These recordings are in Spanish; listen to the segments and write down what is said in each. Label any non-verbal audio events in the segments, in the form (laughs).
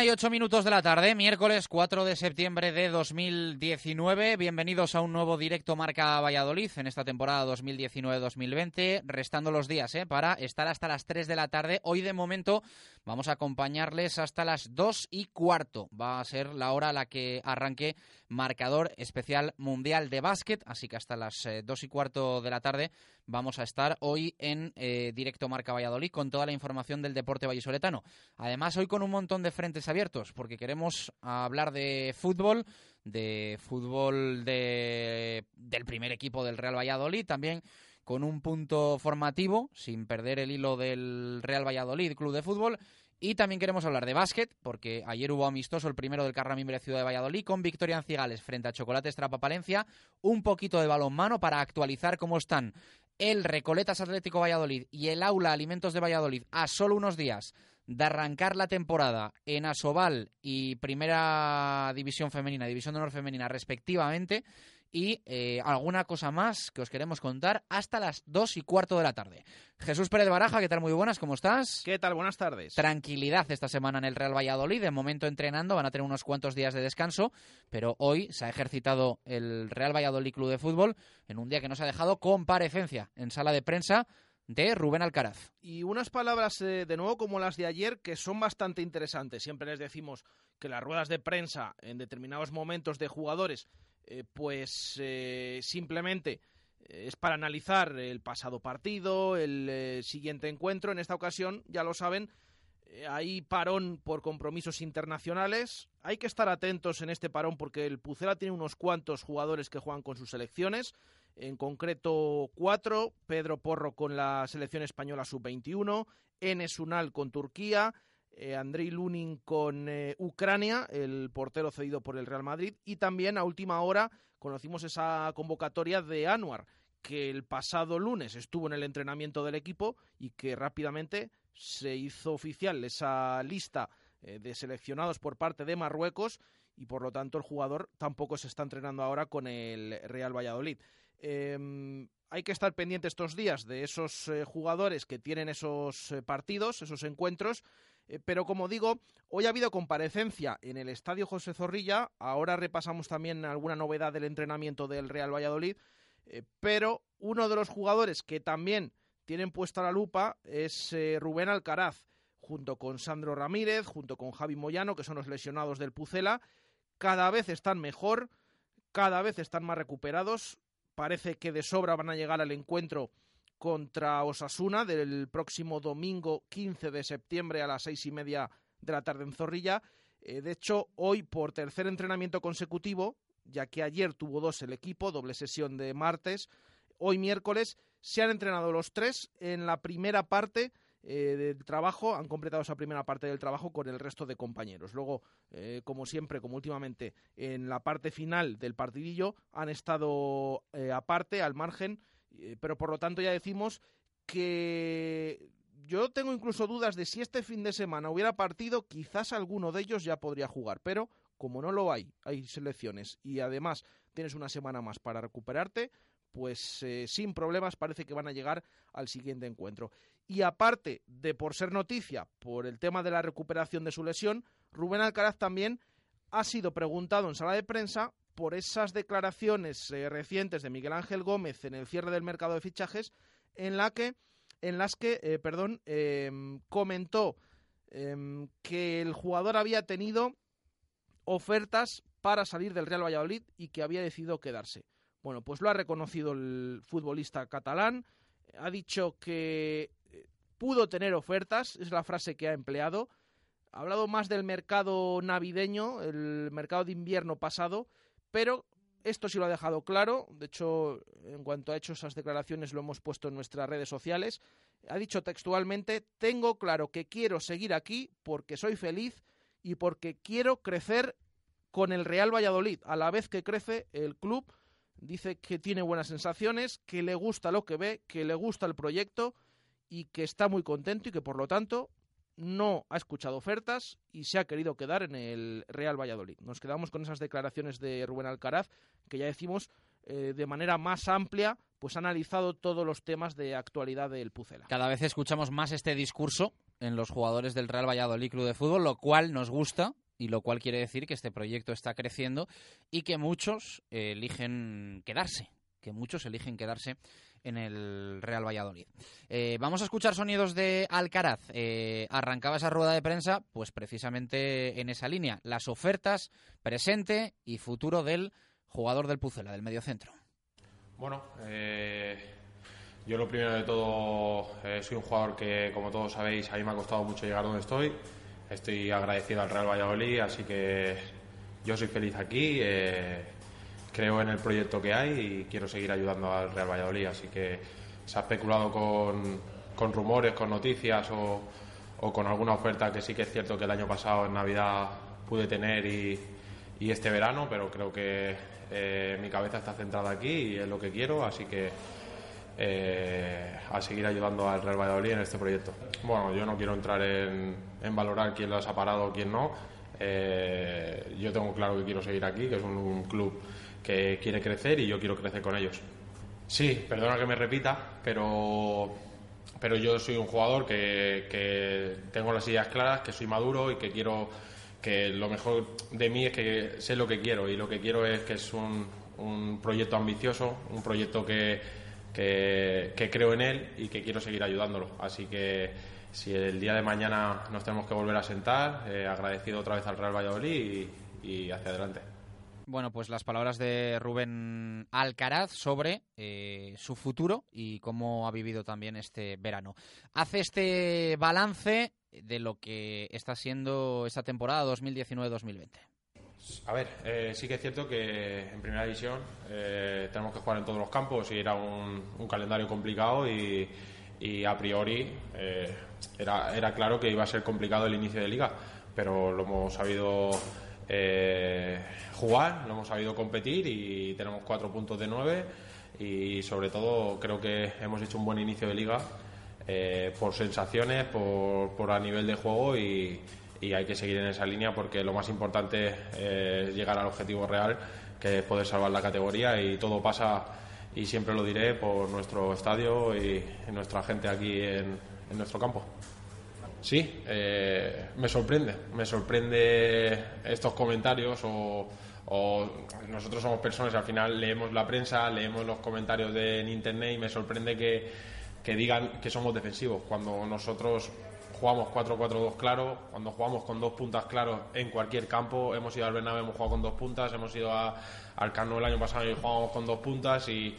Una y ocho minutos de la tarde, miércoles 4 de septiembre de 2019. Bienvenidos a un nuevo directo Marca Valladolid en esta temporada 2019-2020. Restando los días ¿eh? para estar hasta las 3 de la tarde. Hoy, de momento, vamos a acompañarles hasta las 2 y cuarto. Va a ser la hora a la que arranque marcador especial mundial de básquet. Así que hasta las eh, 2 y cuarto de la tarde vamos a estar hoy en eh, directo Marca Valladolid con toda la información del deporte vallisoletano. Además, hoy con un montón de frentes abiertos, porque queremos hablar de fútbol, de fútbol de, del primer equipo del Real Valladolid, también con un punto formativo, sin perder el hilo del Real Valladolid Club de Fútbol. Y también queremos hablar de básquet, porque ayer hubo amistoso el primero del Carramimbre Ciudad de Valladolid con victoria en Cigales frente a Chocolates Trapa Palencia. Un poquito de balonmano para actualizar cómo están el Recoletas Atlético Valladolid y el Aula Alimentos de Valladolid a solo unos días de arrancar la temporada en Asobal y Primera División Femenina, División de Honor Femenina respectivamente, y eh, alguna cosa más que os queremos contar hasta las dos y cuarto de la tarde. Jesús Pérez Baraja, ¿qué tal? Muy buenas, ¿cómo estás? ¿Qué tal? Buenas tardes. Tranquilidad esta semana en el Real Valladolid, de momento entrenando, van a tener unos cuantos días de descanso, pero hoy se ha ejercitado el Real Valladolid Club de Fútbol en un día que nos ha dejado comparecencia en sala de prensa de Rubén Alcaraz. Y unas palabras eh, de nuevo como las de ayer que son bastante interesantes. Siempre les decimos que las ruedas de prensa en determinados momentos de jugadores eh, pues eh, simplemente eh, es para analizar el pasado partido, el siguiente encuentro. En esta ocasión, ya lo saben, hay parón por compromisos internacionales. Hay que estar atentos en este parón porque el Pucela tiene unos cuantos jugadores que juegan con sus selecciones. En concreto, cuatro. Pedro Porro con la selección española sub-21. Enes Unal con Turquía eh, Andrei Lunin con eh, Ucrania, el portero cedido por el Real Madrid, y también a última hora conocimos esa convocatoria de Anuar, que el pasado lunes estuvo en el entrenamiento del equipo y que rápidamente se hizo oficial esa lista eh, de seleccionados por parte de Marruecos y por lo tanto el jugador tampoco se está entrenando ahora con el Real Valladolid. Em, hay que estar pendiente estos días de esos eh, jugadores que tienen esos partidos, esos encuentros, eh, pero como digo, hoy ha habido comparecencia en el Estadio José Zorrilla. Ahora repasamos también alguna novedad del entrenamiento del Real Valladolid. Eh, pero uno de los jugadores que también tienen puesta la lupa es eh, Rubén Alcaraz, junto con Sandro Ramírez, junto con Javi Moyano, que son los lesionados del Pucela. Cada vez están mejor, cada vez están más recuperados. Parece que de sobra van a llegar al encuentro contra Osasuna del próximo domingo 15 de septiembre a las seis y media de la tarde en Zorrilla. Eh, de hecho, hoy por tercer entrenamiento consecutivo, ya que ayer tuvo dos el equipo, doble sesión de martes, hoy miércoles se han entrenado los tres en la primera parte eh, del trabajo, han completado esa primera parte del trabajo con el resto de compañeros. Luego, eh, como siempre, como últimamente, en la parte final del partidillo han estado aparte, al margen, eh, pero por lo tanto ya decimos que yo tengo incluso dudas de si este fin de semana hubiera partido, quizás alguno de ellos ya podría jugar, pero como no lo hay, hay selecciones y además tienes una semana más para recuperarte, pues eh, sin problemas parece que van a llegar al siguiente encuentro. Y aparte de por ser noticia, por el tema de la recuperación de su lesión, Rubén Alcaraz también ha sido preguntado en sala de prensa por esas declaraciones eh, recientes de Miguel Ángel Gómez en el cierre del mercado de fichajes, en, la que, en las que eh, perdón, em, comentó em, que el jugador había tenido ofertas para salir del Real Valladolid y que había decidido quedarse. Bueno, pues lo ha reconocido el futbolista catalán, ha dicho que eh, pudo tener ofertas, es la frase que ha empleado, ha hablado más del mercado navideño, el mercado de invierno pasado, pero esto sí lo ha dejado claro. De hecho, en cuanto ha hecho esas declaraciones, lo hemos puesto en nuestras redes sociales. Ha dicho textualmente: Tengo claro que quiero seguir aquí porque soy feliz y porque quiero crecer con el Real Valladolid. A la vez que crece el club, dice que tiene buenas sensaciones, que le gusta lo que ve, que le gusta el proyecto y que está muy contento y que por lo tanto no ha escuchado ofertas y se ha querido quedar en el Real Valladolid. Nos quedamos con esas declaraciones de Rubén Alcaraz, que ya decimos eh, de manera más amplia, pues ha analizado todos los temas de actualidad del Pucela. Cada vez escuchamos más este discurso en los jugadores del Real Valladolid Club de Fútbol, lo cual nos gusta y lo cual quiere decir que este proyecto está creciendo y que muchos eligen quedarse, que muchos eligen quedarse en el Real Valladolid. Eh, vamos a escuchar sonidos de Alcaraz. Eh, arrancaba esa rueda de prensa, pues precisamente en esa línea. Las ofertas presente y futuro del jugador del Pucela, del mediocentro. Bueno, eh, yo lo primero de todo soy un jugador que, como todos sabéis, a mí me ha costado mucho llegar donde estoy. Estoy agradecido al Real Valladolid, así que yo soy feliz aquí creo en el proyecto que hay y quiero seguir ayudando al Real Valladolid. Así que se ha especulado con, con rumores, con noticias o, o, con alguna oferta que sí que es cierto que el año pasado en Navidad pude tener y, este verano, pero creo que eh, mi cabeza está centrada aquí y es lo que quiero. Así que eh, a seguir ayudando al Real Valladolid en este proyecto. Bueno, yo no quiero entrar en, valorar quién las ha parado o quién no. Eh, yo tengo claro que quiero seguir aquí, que es un, club que quiere crecer y yo quiero crecer con ellos. Sí, perdona que me repita, pero, pero yo soy un jugador que, tengo las ideas claras, que soy maduro y que quiero que lo mejor de mí es que sé lo que quiero y lo que quiero es que es un, un proyecto ambicioso, un proyecto que, que, creo en él y que quiero seguir ayudándolo. Así que si el día de mañana nos tenemos que volver a sentar, eh, agradecido otra vez al Real Valladolid y, hacia adelante. Bueno, pues las palabras de Rubén Alcaraz sobre eh, su futuro y cómo ha vivido también este verano. Hace este balance de lo que está siendo esta temporada 2019-2020. A ver, eh, sí que es cierto que en primera división eh, tenemos que jugar en todos los campos y era un, calendario complicado y, a priori eh, era, era, claro que iba a ser complicado el inicio de liga, pero lo hemos sabido jugar, lo hemos sabido competir y tenemos cuatro puntos de nueve y sobre todo creo que hemos hecho un buen inicio de liga por sensaciones, por, por a nivel de juego y y hay que seguir en esa línea porque lo más importante es llegar al objetivo real, que es poder salvar la categoría y todo pasa, y siempre lo diré, por nuestro estadio y nuestra gente aquí en, nuestro campo. Sí, eh, me sorprende, me sorprende estos comentarios o, nosotros somos personas, al final leemos la prensa, leemos los comentarios de, en internet y me sorprende que, que digan que somos defensivos. Cuando nosotros jugamos 4-4-2 claro, cuando jugamos con dos puntas claros en cualquier campo, hemos ido al Bernabéu, hemos jugado con dos puntas, hemos ido al Cano el año pasado y jugamos con dos puntas y,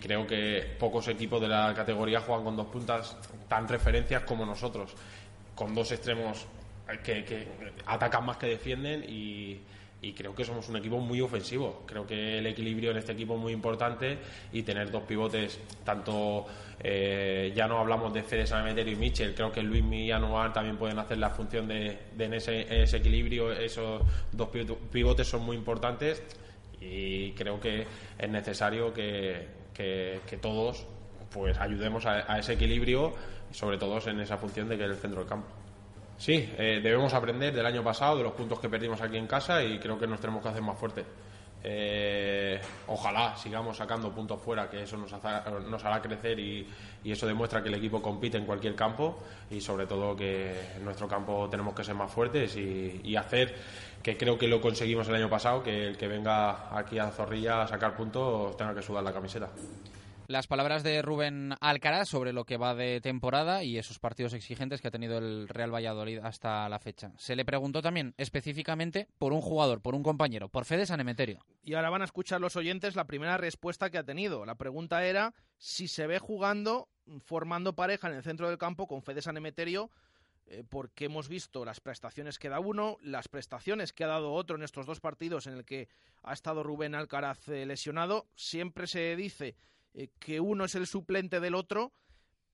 creo que pocos equipos de la categoría juegan con dos puntas tan referencias como nosotros, con dos extremos que, que atacan más que defienden y, creo que somos un equipo muy ofensivo. Creo que el equilibrio en este equipo es muy importante y tener dos pivotes, tanto eh, ya no hablamos de Fede Sanemeterio y Michel, creo que Luis y Anuar también pueden hacer la función de, en, ese, equilibrio. Esos dos pivotes son muy importantes y creo que es necesario que, todos pues ayudemos a ese equilibrio, sobre todo en esa función de que es el centro del campo. Sí, eh, debemos aprender del año pasado, de los puntos que perdimos aquí en casa y creo que nos tenemos que hacer más fuertes. Eh, ojalá sigamos sacando puntos fuera, que eso nos, nos hará crecer y, eso demuestra que el equipo compite en cualquier campo y sobre todo que en nuestro campo tenemos que ser más fuertes y, hacer que creo que lo conseguimos el año pasado, que el que venga aquí a Zorrilla a sacar puntos tenga que sudar la camiseta. Las palabras de Rubén Alcaraz sobre lo que va de temporada y esos partidos exigentes que ha tenido el Real Valladolid hasta la fecha. Se le preguntó también específicamente por un jugador, por un compañero, por Fede Sanemeterio. Y ahora van a escuchar los oyentes la primera respuesta que ha tenido. La pregunta era si se ve jugando, formando pareja en el centro del campo con Fede Sanemeterio eh, porque hemos visto las prestaciones que da uno, las prestaciones que ha dado otro en estos dos partidos en el que ha estado Rubén Alcaraz eh, lesionado. Siempre se dice eh, que uno es el suplente del otro,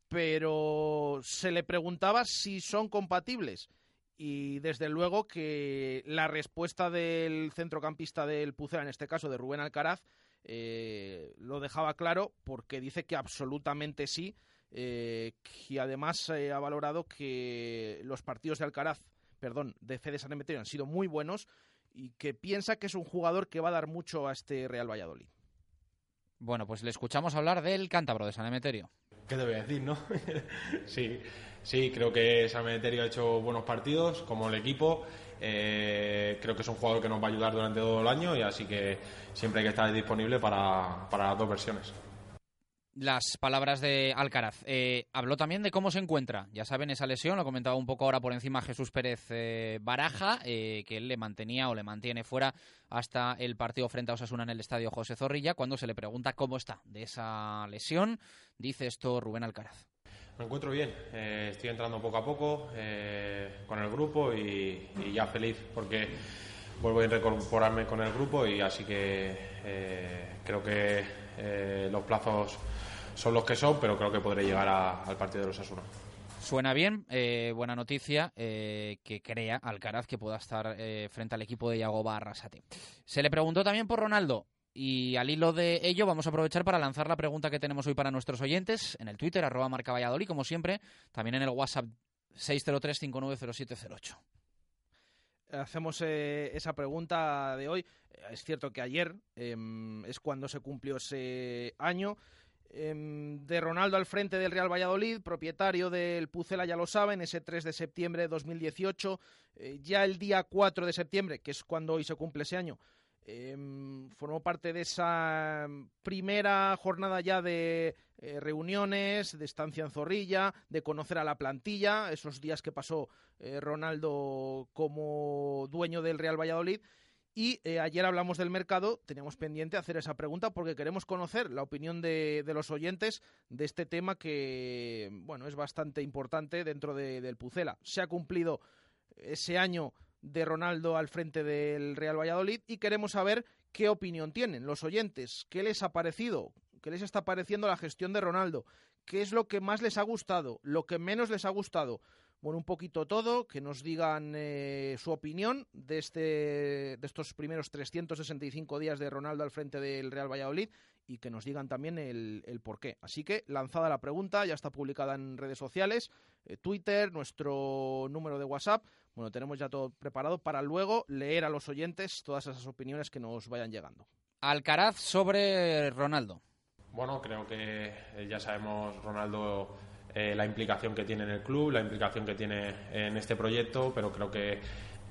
pero se le preguntaba si son compatibles. Y desde luego que la respuesta del centrocampista del Pucera, en este caso de Rubén Alcaraz, eh, lo dejaba claro porque dice que absolutamente sí. Eh, y además ha valorado que los partidos de Alcaraz, perdón, de Fede San Emeterio han sido muy buenos y que piensa que es un jugador que va a dar mucho a este Real Valladolid. Bueno, pues le escuchamos hablar del cántabro de San Emeterio. ¿Qué te voy a decir, no? (laughs) sí, sí, creo que San Emeterio ha hecho buenos partidos, como el equipo. Eh, creo que es un jugador que nos va a ayudar durante todo el año y así que siempre hay que estar disponible para, para las dos versiones las palabras de Alcaraz. Eh, habló también de cómo se encuentra. Ya saben, esa lesión, lo comentaba un poco ahora por encima Jesús Pérez eh, Baraja, eh, que él le mantenía o le mantiene fuera hasta el partido frente a Osasuna en el estadio José Zorrilla. Cuando se le pregunta cómo está de esa lesión, dice esto Rubén Alcaraz. Me encuentro bien, estoy entrando poco a poco con el grupo y, y, ya feliz porque vuelvo a incorporarme con el grupo y así que creo que los plazos son los que son, pero creo que podré llegar al partido de los Asuna. Suena bien, eh, buena noticia eh, que crea Alcaraz que pueda estar eh, frente al equipo de Yago Arrasate. Se le preguntó también por Ronaldo. Y al hilo de ello vamos a aprovechar para lanzar la pregunta que tenemos hoy para nuestros oyentes en el Twitter, arroba marca Valladolid, como siempre, también en el WhatsApp 603-590708. Hacemos eh, esa pregunta de hoy. Es cierto que ayer em, es cuando se cumplió ese año de Ronaldo al frente del Real Valladolid, propietario del Pucela, ya lo saben, ese 3 de septiembre de 2018. Eh, ya el día 4 de septiembre, que es cuando hoy se cumple ese año, Em, formó parte de esa primera jornada ya de eh, reuniones, de estancia en Zorrilla, de conocer a la plantilla, esos días que pasó eh, Ronaldo como dueño del Real Valladolid. Y eh, ayer hablamos del mercado, teníamos pendiente hacer esa pregunta porque queremos conocer la opinión de, los oyentes de este tema que, bueno, es bastante importante dentro del Pucela. Se ha cumplido ese año de Ronaldo al frente del Real Valladolid y queremos saber qué opinión tienen los oyentes, qué les ha parecido, qué les está pareciendo la gestión de Ronaldo, qué es lo que más les ha gustado, lo que menos les ha gustado. Bueno, un poquito todo, que nos digan eh, su opinión de, este, de estos primeros 365 días de Ronaldo al frente del Real Valladolid y que nos digan también el, el por qué. Así que lanzada la pregunta, ya está publicada en redes sociales, eh, Twitter, nuestro número de WhatsApp. Bueno, tenemos ya todo preparado para luego leer a los oyentes todas esas opiniones que nos vayan llegando. Alcaraz sobre Ronaldo. Bueno, creo que ya sabemos Ronaldo eh, la implicación que tiene en el club, la implicación que tiene en este proyecto, pero creo que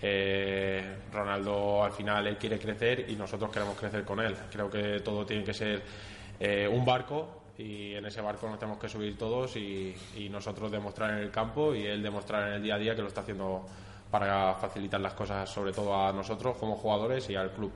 eh, Ronaldo al final él quiere crecer y nosotros queremos crecer con él. Creo que todo tiene que ser un barco y en ese barco nos tenemos que subir todos y, nosotros demostrar en el campo y él demostrar en el día a día que lo está haciendo para facilitar las cosas sobre todo a nosotros como jugadores y al club.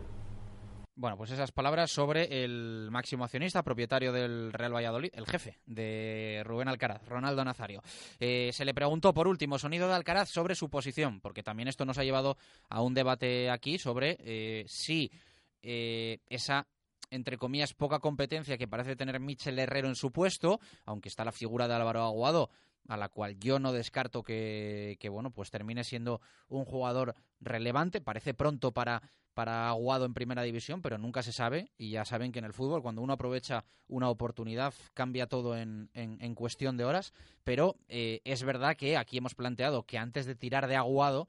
Bueno, pues esas palabras sobre el máximo accionista, propietario del Real Valladolid, el jefe de Rubén Alcaraz, Ronaldo Nazario. Eh, se le preguntó, por último, sonido de Alcaraz sobre su posición, porque también esto nos ha llevado a un debate aquí sobre eh, si eh, esa entre comillas, poca competencia que parece tener Michel Herrero en su puesto, aunque está la figura de Álvaro Aguado, a la cual yo no descarto que, bueno, pues termine siendo un jugador relevante. Parece pronto para, para Aguado en primera división, pero nunca se sabe. Y ya saben que en el fútbol, cuando uno aprovecha una oportunidad, cambia todo en, en, cuestión de horas. Pero eh, es verdad que aquí hemos planteado que antes de tirar de Aguado,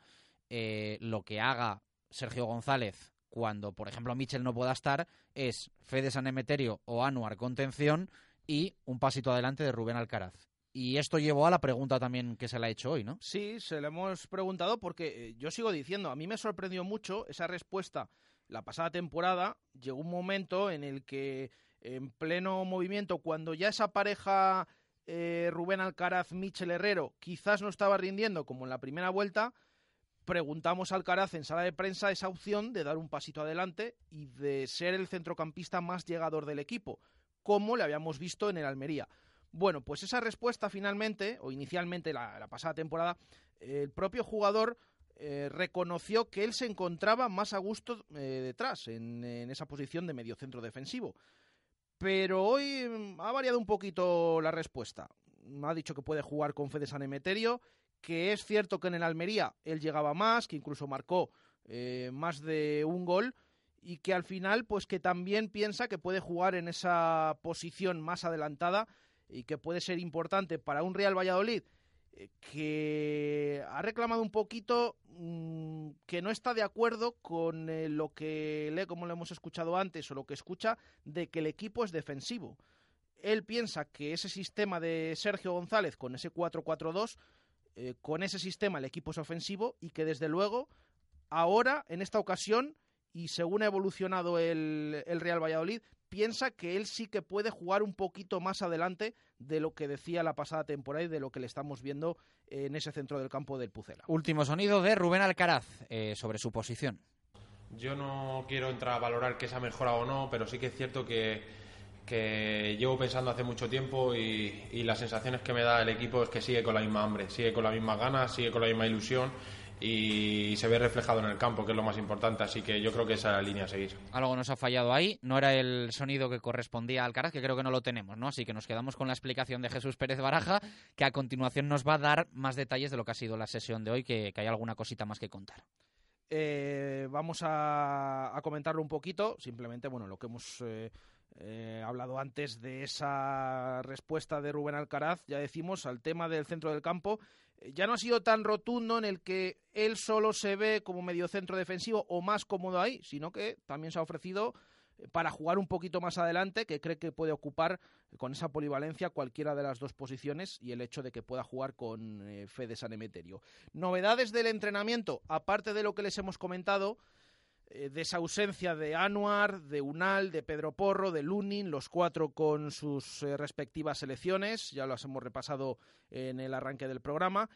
eh, lo que haga Sergio González cuando, por ejemplo, Michel no pueda estar, es Fede San Emeterio o Anuar contención y un pasito adelante de Rubén Alcaraz. Y esto llevó a la pregunta también que se le ha hecho hoy, ¿no? Sí, se le hemos preguntado porque eh, yo sigo diciendo, a mí me sorprendió mucho esa respuesta. La pasada temporada llegó un momento en el que en pleno movimiento, cuando ya esa pareja eh, Rubén Alcaraz, Michel Herrero, quizás no estaba rindiendo como en la primera vuelta, preguntamos al Alcaraz en sala de prensa esa opción de dar un pasito adelante y de ser el centrocampista más llegador del equipo, como le habíamos visto en el Almería. Bueno, pues esa respuesta finalmente, o inicialmente la, pasada temporada, el propio jugador eh, reconoció que él se encontraba más a gusto eh, detrás, en, en, esa posición de mediocentro defensivo. Pero hoy mm, ha variado un poquito la respuesta. Ha dicho que puede jugar con Fede San Emeterio que es cierto que en el Almería él llegaba más, que incluso marcó eh, más de un gol y que al final pues que también piensa que puede jugar en esa posición más adelantada y que puede ser importante para un Real Valladolid eh, que ha reclamado un poquito mm, que no está de acuerdo con eh, lo que lee, como lo hemos escuchado antes, o lo que escucha de que el equipo es defensivo. Él piensa que ese sistema de Sergio González con ese 4-4-2 eh, con ese sistema el equipo es ofensivo y que desde luego ahora, en esta ocasión, y según ha evolucionado el, Real Valladolid, piensa que él sí que puede jugar un poquito más adelante de lo que decía la pasada temporada y de lo que le estamos viendo en ese centro del campo del Pucela. Último sonido de Rubén Alcaraz eh, sobre su posición. Yo no quiero entrar a valorar que se ha mejorado o no, pero sí que es cierto que que llevo pensando hace mucho tiempo y, las sensaciones que me da el equipo es que sigue con la misma hambre, sigue con la misma ganas, sigue con la misma ilusión y se ve reflejado en el campo, que es lo más importante. Así que yo creo que esa es la línea a seguir. Algo nos ha fallado ahí. No era el sonido que correspondía al Alcaraz, que creo que no lo tenemos, ¿no? Así que nos quedamos con la explicación de Jesús Pérez Baraja, que a continuación nos va a dar más detalles de lo que ha sido la sesión de hoy, que hay alguna cosita más que contar. eh, vamos a, comentarlo un poquito. Simplemente, bueno, lo que hemos eh, eh, hablado antes de esa respuesta de Rubén Alcaraz, ya decimos, al tema del centro del campo. Ya no ha sido tan rotundo en el que él solo se ve como medio centro defensivo o más cómodo ahí, sino que también se ha ofrecido para jugar un poquito más adelante, que cree que puede ocupar con esa polivalencia cualquiera de las dos posiciones y el hecho de que pueda jugar con eh, Fede San Emeterio. Novedades del entrenamiento, aparte de lo que les hemos comentado, eh, de esa ausencia de Anuar, de Unal, de Pedro Porro, de Lunin, los cuatro con sus eh, respectivas selecciones, ya las hemos repasado en el arranque del programa.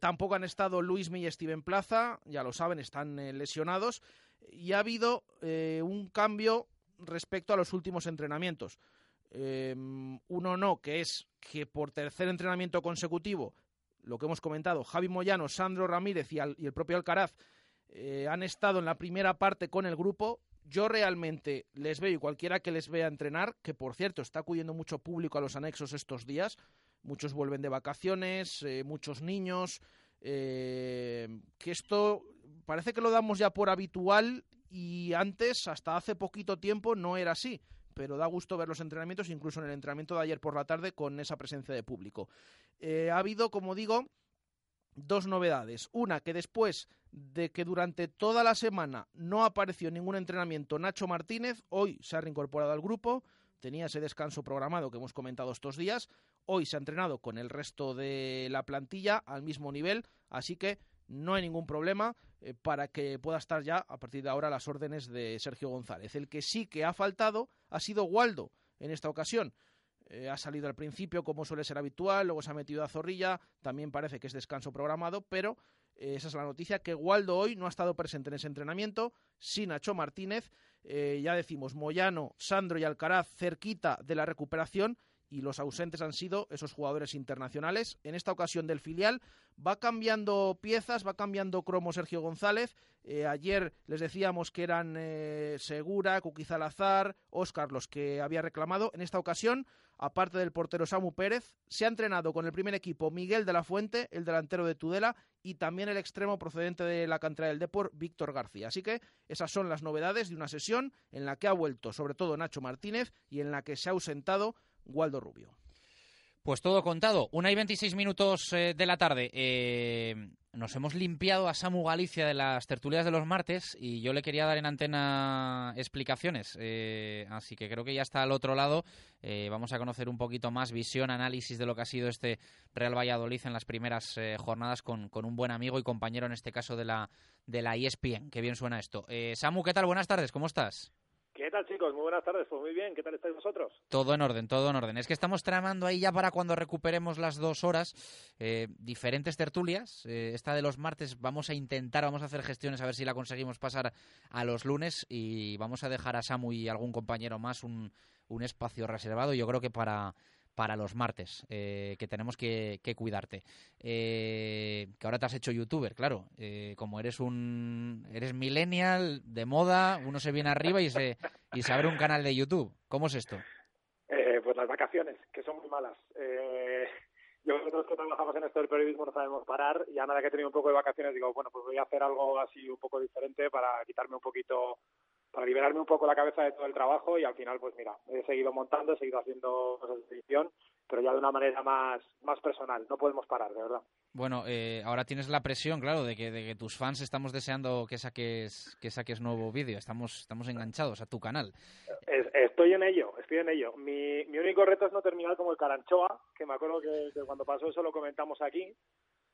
tampoco han estado Luis y Steven Plaza, ya lo saben, están lesionados. Y ha habido un cambio respecto a los últimos entrenamientos. Em, uno no, que es que por tercer entrenamiento consecutivo, lo que hemos comentado, Javi Moyano, Sandro Ramírez y, el propio Alcaraz eh, han estado en la primera parte con el grupo. Yo realmente les veo y cualquiera que les vea entrenar, que por cierto está acudiendo mucho público a los anexos estos días, muchos vuelven de vacaciones, eh, muchos niños, eh, que esto parece que lo damos ya por habitual y antes, hasta hace poquito tiempo, no era así. Pero da gusto ver los entrenamientos, incluso en el entrenamiento de ayer por la tarde, con esa presencia de público. Ha habido, como digo, dos novedades. Una, que después de que durante toda la semana no apareció ningún entrenamiento Nacho Martínez, hoy se ha reincorporado al grupo, tenía ese descanso programado que hemos comentado estos días, hoy se ha entrenado con el resto de la plantilla al mismo nivel, así que no hay ningún problema eh, para que pueda estar ya a partir de ahora las órdenes de Sergio González. El que sí que ha faltado ha sido Waldo en esta ocasión. Eh, ha salido al principio como suele ser habitual, luego se ha metido a Zorrilla, también parece que es descanso programado, pero eh, esa es la noticia, que Waldo hoy no ha estado presente en ese entrenamiento, sin Nacho Martínez, ya decimos Moyano, Sandro y Alcaraz cerquita de la recuperación y los ausentes han sido esos jugadores internacionales. En esta ocasión del filial va cambiando piezas, va cambiando cromo Sergio González. Eh, ayer les decíamos que eran eh, Segura, Cuquizalazar, Óscar los que había reclamado. En esta ocasión, aparte del portero Samu Pérez, se ha entrenado con el primer equipo Miguel de la Fuente, el delantero de Tudela, y también el extremo procedente de la cantera del Depor, Víctor García. Así que esas son las novedades de una sesión en la que ha vuelto sobre todo Nacho Martínez y en la que se ha ausentado Waldo Rubio. Pues todo contado. Una y 26 minutos eh, de la tarde. Eh, nos hemos limpiado a Samu Galicia de las tertulias de los martes y yo le quería dar en antena explicaciones. Eh, así que creo que ya está al otro lado. vamos a conocer un poquito más visión, análisis de lo que ha sido este Real Valladolid en las primeras jornadas con, un buen amigo y compañero en este caso de la, de la ESPN. Qué bien suena esto. Samu, ¿qué tal? Buenas tardes. ¿Cómo estás? ¿Qué tal, chicos? Muy buenas tardes. Pues muy bien. ¿Qué tal estáis vosotros? Todo en orden, todo en orden. Es que estamos tramando ahí ya para cuando recuperemos las dos horas eh, diferentes tertulias. Eh, esta de los martes vamos a intentar, vamos a hacer gestiones a ver si la conseguimos pasar a los lunes y vamos a dejar a Samu y algún compañero más un, un espacio reservado. Yo creo que para para los martes, eh, que tenemos que, cuidarte. Eh, que ahora te has hecho youtuber, claro. Eh, como eres un eres millennial, de moda, uno se viene arriba y se, y se abre un canal de YouTube. ¿Cómo es esto? pues las vacaciones, que son muy malas. yo nosotros que trabajamos en esto del periodismo no sabemos parar y nada que he tenido un poco de vacaciones digo, bueno, pues voy a hacer algo así un poco diferente para quitarme un poquito para liberarme un poco la cabeza de todo el trabajo y al final pues mira, he seguido montando, he seguido haciendo cosas de edición, pero ya de una manera más, más personal, no podemos parar, de verdad. Bueno, eh, ahora tienes la presión, claro, de que, de que tus fans estamos deseando que saques que saques nuevo vídeo, estamos estamos enganchados a tu canal. estoy en ello, estoy en ello. Mi, mi único reto es no terminar como el Caranchoa, que me acuerdo que, que cuando pasó eso lo comentamos aquí,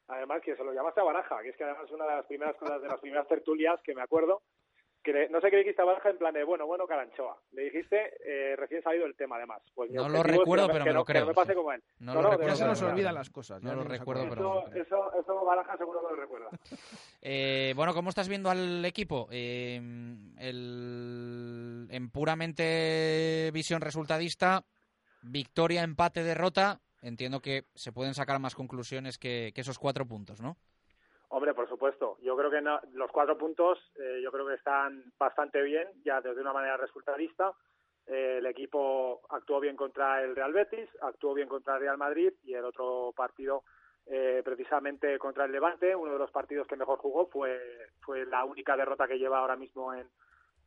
además que se lo llamaste a Baraja, que es que además es una de las primeras cosas de las primeras tertulias que me acuerdo, no sé qué dijiste a Baraja en plan de, bueno, bueno, Caranchoa. Le dijiste eh, recién salido el tema, además. Pues no lo recuerdo, pero me lo creo. Que me pase como él. No, lo recuerdo. se nos olvidan las cosas. No lo recuerdo, pero... Eso, eso, Baraja seguro que lo recuerda. (laughs) eh, bueno, ¿cómo estás viendo al equipo? Eh, el, en puramente visión resultadista, victoria, empate, derrota. Entiendo que se pueden sacar más conclusiones que, que esos cuatro puntos, ¿no? Hombre, por supuesto. Yo creo que los cuatro puntos eh, yo creo que están bastante bien, ya desde una manera resultadista. Eh, el equipo actuó bien contra el Real Betis, actuó bien contra el Real Madrid y el otro partido eh, precisamente contra el Levante, uno de los partidos que mejor jugó fue, fue la única derrota que lleva ahora mismo en,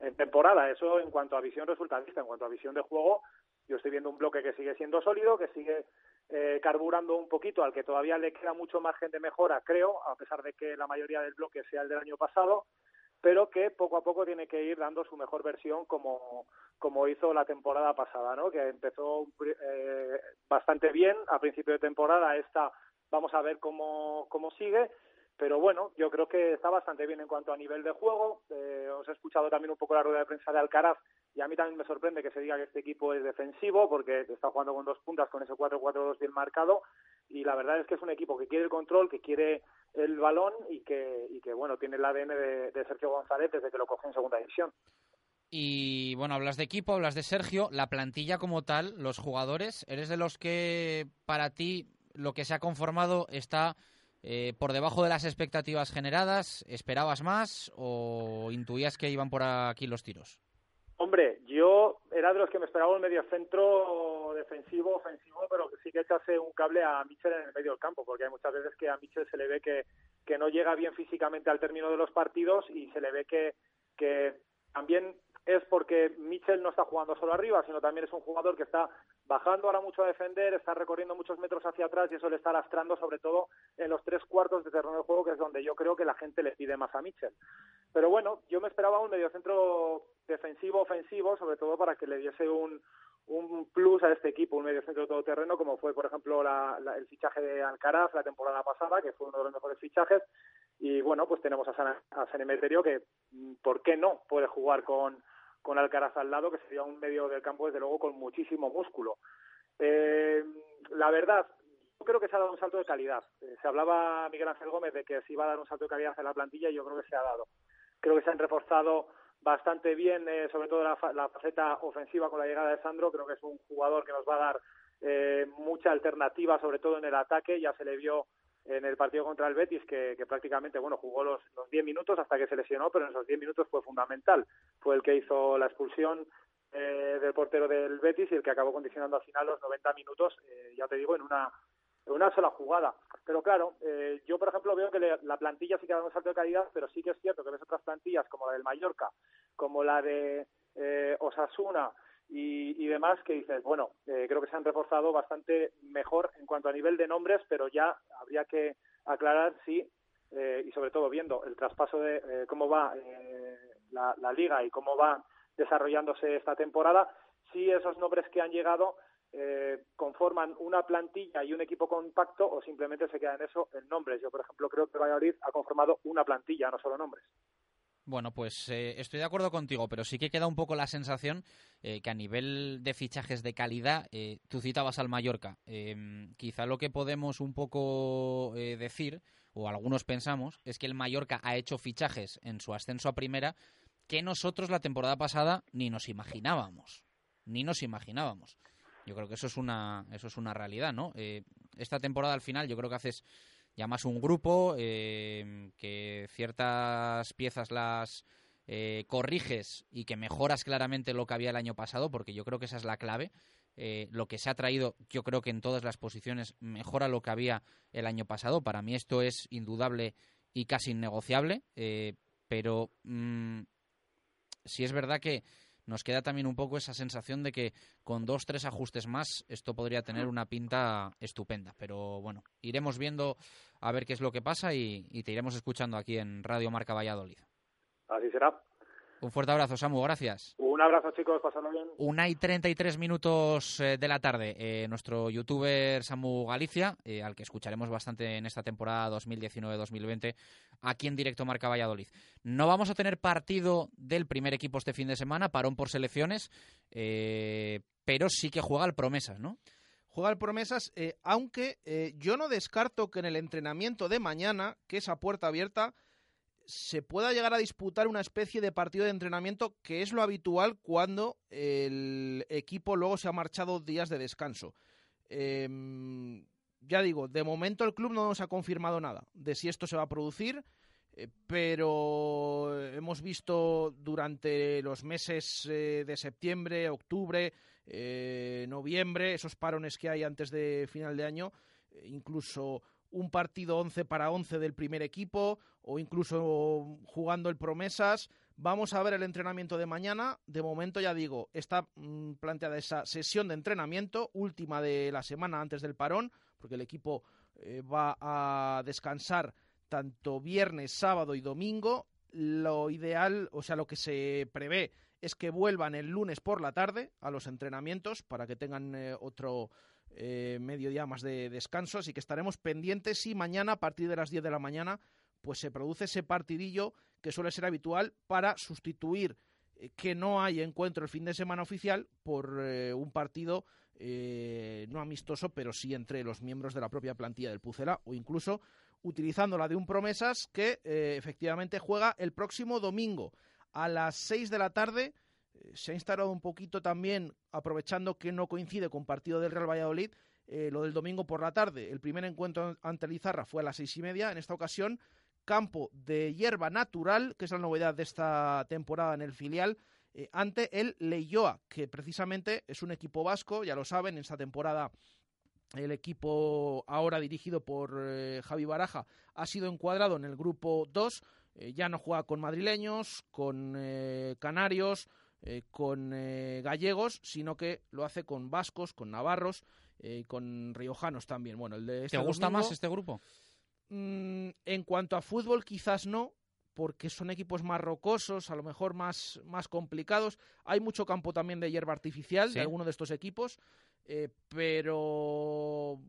en temporada. Eso en cuanto a visión resultadista, en cuanto a visión de juego, yo estoy viendo un bloque que sigue siendo sólido, que sigue eh, carburando un poquito, al que todavía le queda mucho margen de mejora, creo, a pesar de que la mayoría del bloque sea el del año pasado, pero que poco a poco tiene que ir dando su mejor versión como, como hizo la temporada pasada, ¿no? que empezó eh, bastante bien a principio de temporada, esta vamos a ver cómo, cómo sigue, pero bueno, yo creo que está bastante bien en cuanto a nivel de juego. Eh, os he escuchado también un poco la rueda de prensa de Alcaraz y a mí también me sorprende que se diga que este equipo es defensivo porque está jugando con dos puntas con ese 4-4-2 bien marcado y la verdad es que es un equipo que quiere el control, que quiere el balón y que, bueno, tiene el ADN de, de Sergio González desde que lo coge en segunda división. Y bueno, hablas de equipo, hablas de Sergio, la plantilla como tal, los jugadores, ¿eres de los que para ti lo que se ha conformado está eh, por debajo de las expectativas generadas? ¿Esperabas más o intuías que iban por aquí los tiros? Hombre, yo era de los que me esperaba un medio centro defensivo, ofensivo, pero que sí que echase un cable a Mitchell en el medio del campo, porque hay muchas veces que a Mitchell se le ve que, no llega bien físicamente al término de los partidos y se le ve que también es porque Mitchell no está jugando solo arriba, sino también es un jugador que está bajando ahora mucho a defender, está recorriendo muchos metros hacia atrás y eso le está lastrando sobre todo en los tres cuartos de terreno de juego, que es donde yo creo que la gente le pide más a Mitchell. Pero bueno, yo me esperaba un mediocentro defensivo-ofensivo, sobre todo para que le diese un, un plus a este equipo, un mediocentro todoterreno, como fue, por ejemplo, la, el fichaje de Alcaraz la temporada pasada, que fue uno de los mejores fichajes. Y bueno, pues tenemos a San, a San Emeterio que, ¿por qué no? Puede jugar con, con Alcaraz al lado, que sería un medio del campo, desde luego, con muchísimo músculo. Eh, la verdad, yo creo que se ha dado un salto de calidad. Eh, se hablaba Miguel Ángel Gómez de que se iba a dar un salto de calidad en la plantilla y yo creo que se ha dado. Creo que se han reforzado bastante bien, eh, sobre todo la, la, faceta ofensiva con la llegada de Sandro. Creo que es un jugador que nos va a dar mucha alternativa, sobre todo en el ataque. Ya se le vio en el partido contra el Betis, que, que prácticamente bueno jugó los, los 10 minutos hasta que se lesionó, pero en esos 10 minutos fue fundamental. Fue el que hizo la expulsión eh, del portero del Betis y el que acabó condicionando al final los 90 minutos, eh, ya te digo, en una en una sola jugada. Pero claro, eh, yo por ejemplo veo que le, la plantilla sí que da un salto de calidad, pero sí que es cierto que ves otras plantillas como la del Mallorca, como la de eh, Osasuna, y, y demás que dices, bueno, eh, creo que se han reforzado bastante mejor en cuanto a nivel de nombres, pero ya habría que aclarar si, eh, y sobre todo viendo el traspaso de eh, cómo va eh, la, la liga y cómo va desarrollándose esta temporada, si esos nombres que han llegado eh, conforman una plantilla y un equipo compacto o simplemente se queda en eso en nombres. Yo, por ejemplo, creo que Valladolid ha conformado una plantilla, no solo nombres. Bueno, pues eh, estoy de acuerdo contigo, pero sí que queda un poco la sensación eh, que a nivel de fichajes de calidad, eh, tú citabas al Mallorca. Em, quizá lo que podemos un poco eh, decir, o algunos pensamos, es que el Mallorca ha hecho fichajes en su ascenso a primera que nosotros la temporada pasada ni nos imaginábamos. Ni nos imaginábamos. Yo creo que eso es una, eso es una realidad, ¿no? Eh, esta temporada al final yo creo que haces llamas un grupo, eh, que ciertas piezas las eh, corriges y que mejoras claramente lo que había el año pasado, porque yo creo que esa es la clave. Eh, lo que se ha traído, yo creo que en todas las posiciones mejora lo que había el año pasado. Para mí esto es indudable y casi innegociable, pero mmm, si es verdad que nos queda también un poco esa sensación de que con dos, tres ajustes más esto podría tener una pinta estupenda. Pero bueno, iremos viendo a ver qué es lo que pasa y, y te iremos escuchando aquí en Radio Marca Valladolid. Así será. Un fuerte abrazo, Samu, gracias. Un abrazo, chicos, pasadlo bien. Una y 33 minutos eh, de la tarde. Eh, nuestro youtuber Samu Galicia, eh, al que escucharemos bastante en esta temporada 2019-2020, aquí en directo Marca Valladolid. No vamos a tener partido del primer equipo este fin de semana, parón por selecciones, eh, pero sí que juega el Promesas, ¿no? Juega el Promesas, eh, aunque eh, yo no descarto que en el entrenamiento de mañana, que es a puerta abierta, se pueda llegar a disputar una especie de partido de entrenamiento que es lo habitual cuando el equipo luego se ha marchado días de descanso. Eh, ya digo, de momento el club no nos ha confirmado nada de si esto se va a producir, eh, pero hemos visto durante los meses eh, de septiembre, octubre, eh, noviembre, esos parones que hay antes de final de año, incluso un partido 11 para 11 del primer equipo o incluso jugando el promesas. Vamos a ver el entrenamiento de mañana. De momento, ya digo, está mm, planteada esa sesión de entrenamiento, última de la semana antes del parón, porque el equipo eh, va a descansar tanto viernes, sábado y domingo. Lo ideal, o sea, lo que se prevé es que vuelvan el lunes por la tarde a los entrenamientos para que tengan eh, otro eh, mediodía más de descanso. Así que estaremos pendientes si mañana a partir de las 10 de la mañana pues se produce ese partidillo que suele ser habitual para sustituir eh, que no hay encuentro el fin de semana oficial por eh, un partido no amistoso, pero sí entre los miembros de la propia plantilla del Pucela o incluso utilizando la de un promesas que efectivamente juega el próximo domingo a las 6 de la tarde eh, se ha instalado un poquito también, aprovechando que no coincide con partido del Real Valladolid, eh, lo del domingo por la tarde. El primer encuentro ante Lizarra fue a las seis y media. En esta ocasión, campo de hierba natural, que es la novedad de esta temporada en el filial, eh, ante el Leyoa, que precisamente es un equipo vasco, ya lo saben, en esta temporada el equipo ahora dirigido por Javi Baraja ha sido encuadrado en el grupo 2, ya no juega con madrileños, con canarios, eh, con eh, gallegos, sino que lo hace con vascos, con navarros y eh, con riojanos también. Bueno, el de este ¿Te gusta más este grupo? Mm, en cuanto a fútbol, quizás no, porque son equipos más rocosos, a lo mejor más, más complicados. Hay mucho campo también de hierba artificial de alguno de estos equipos, pero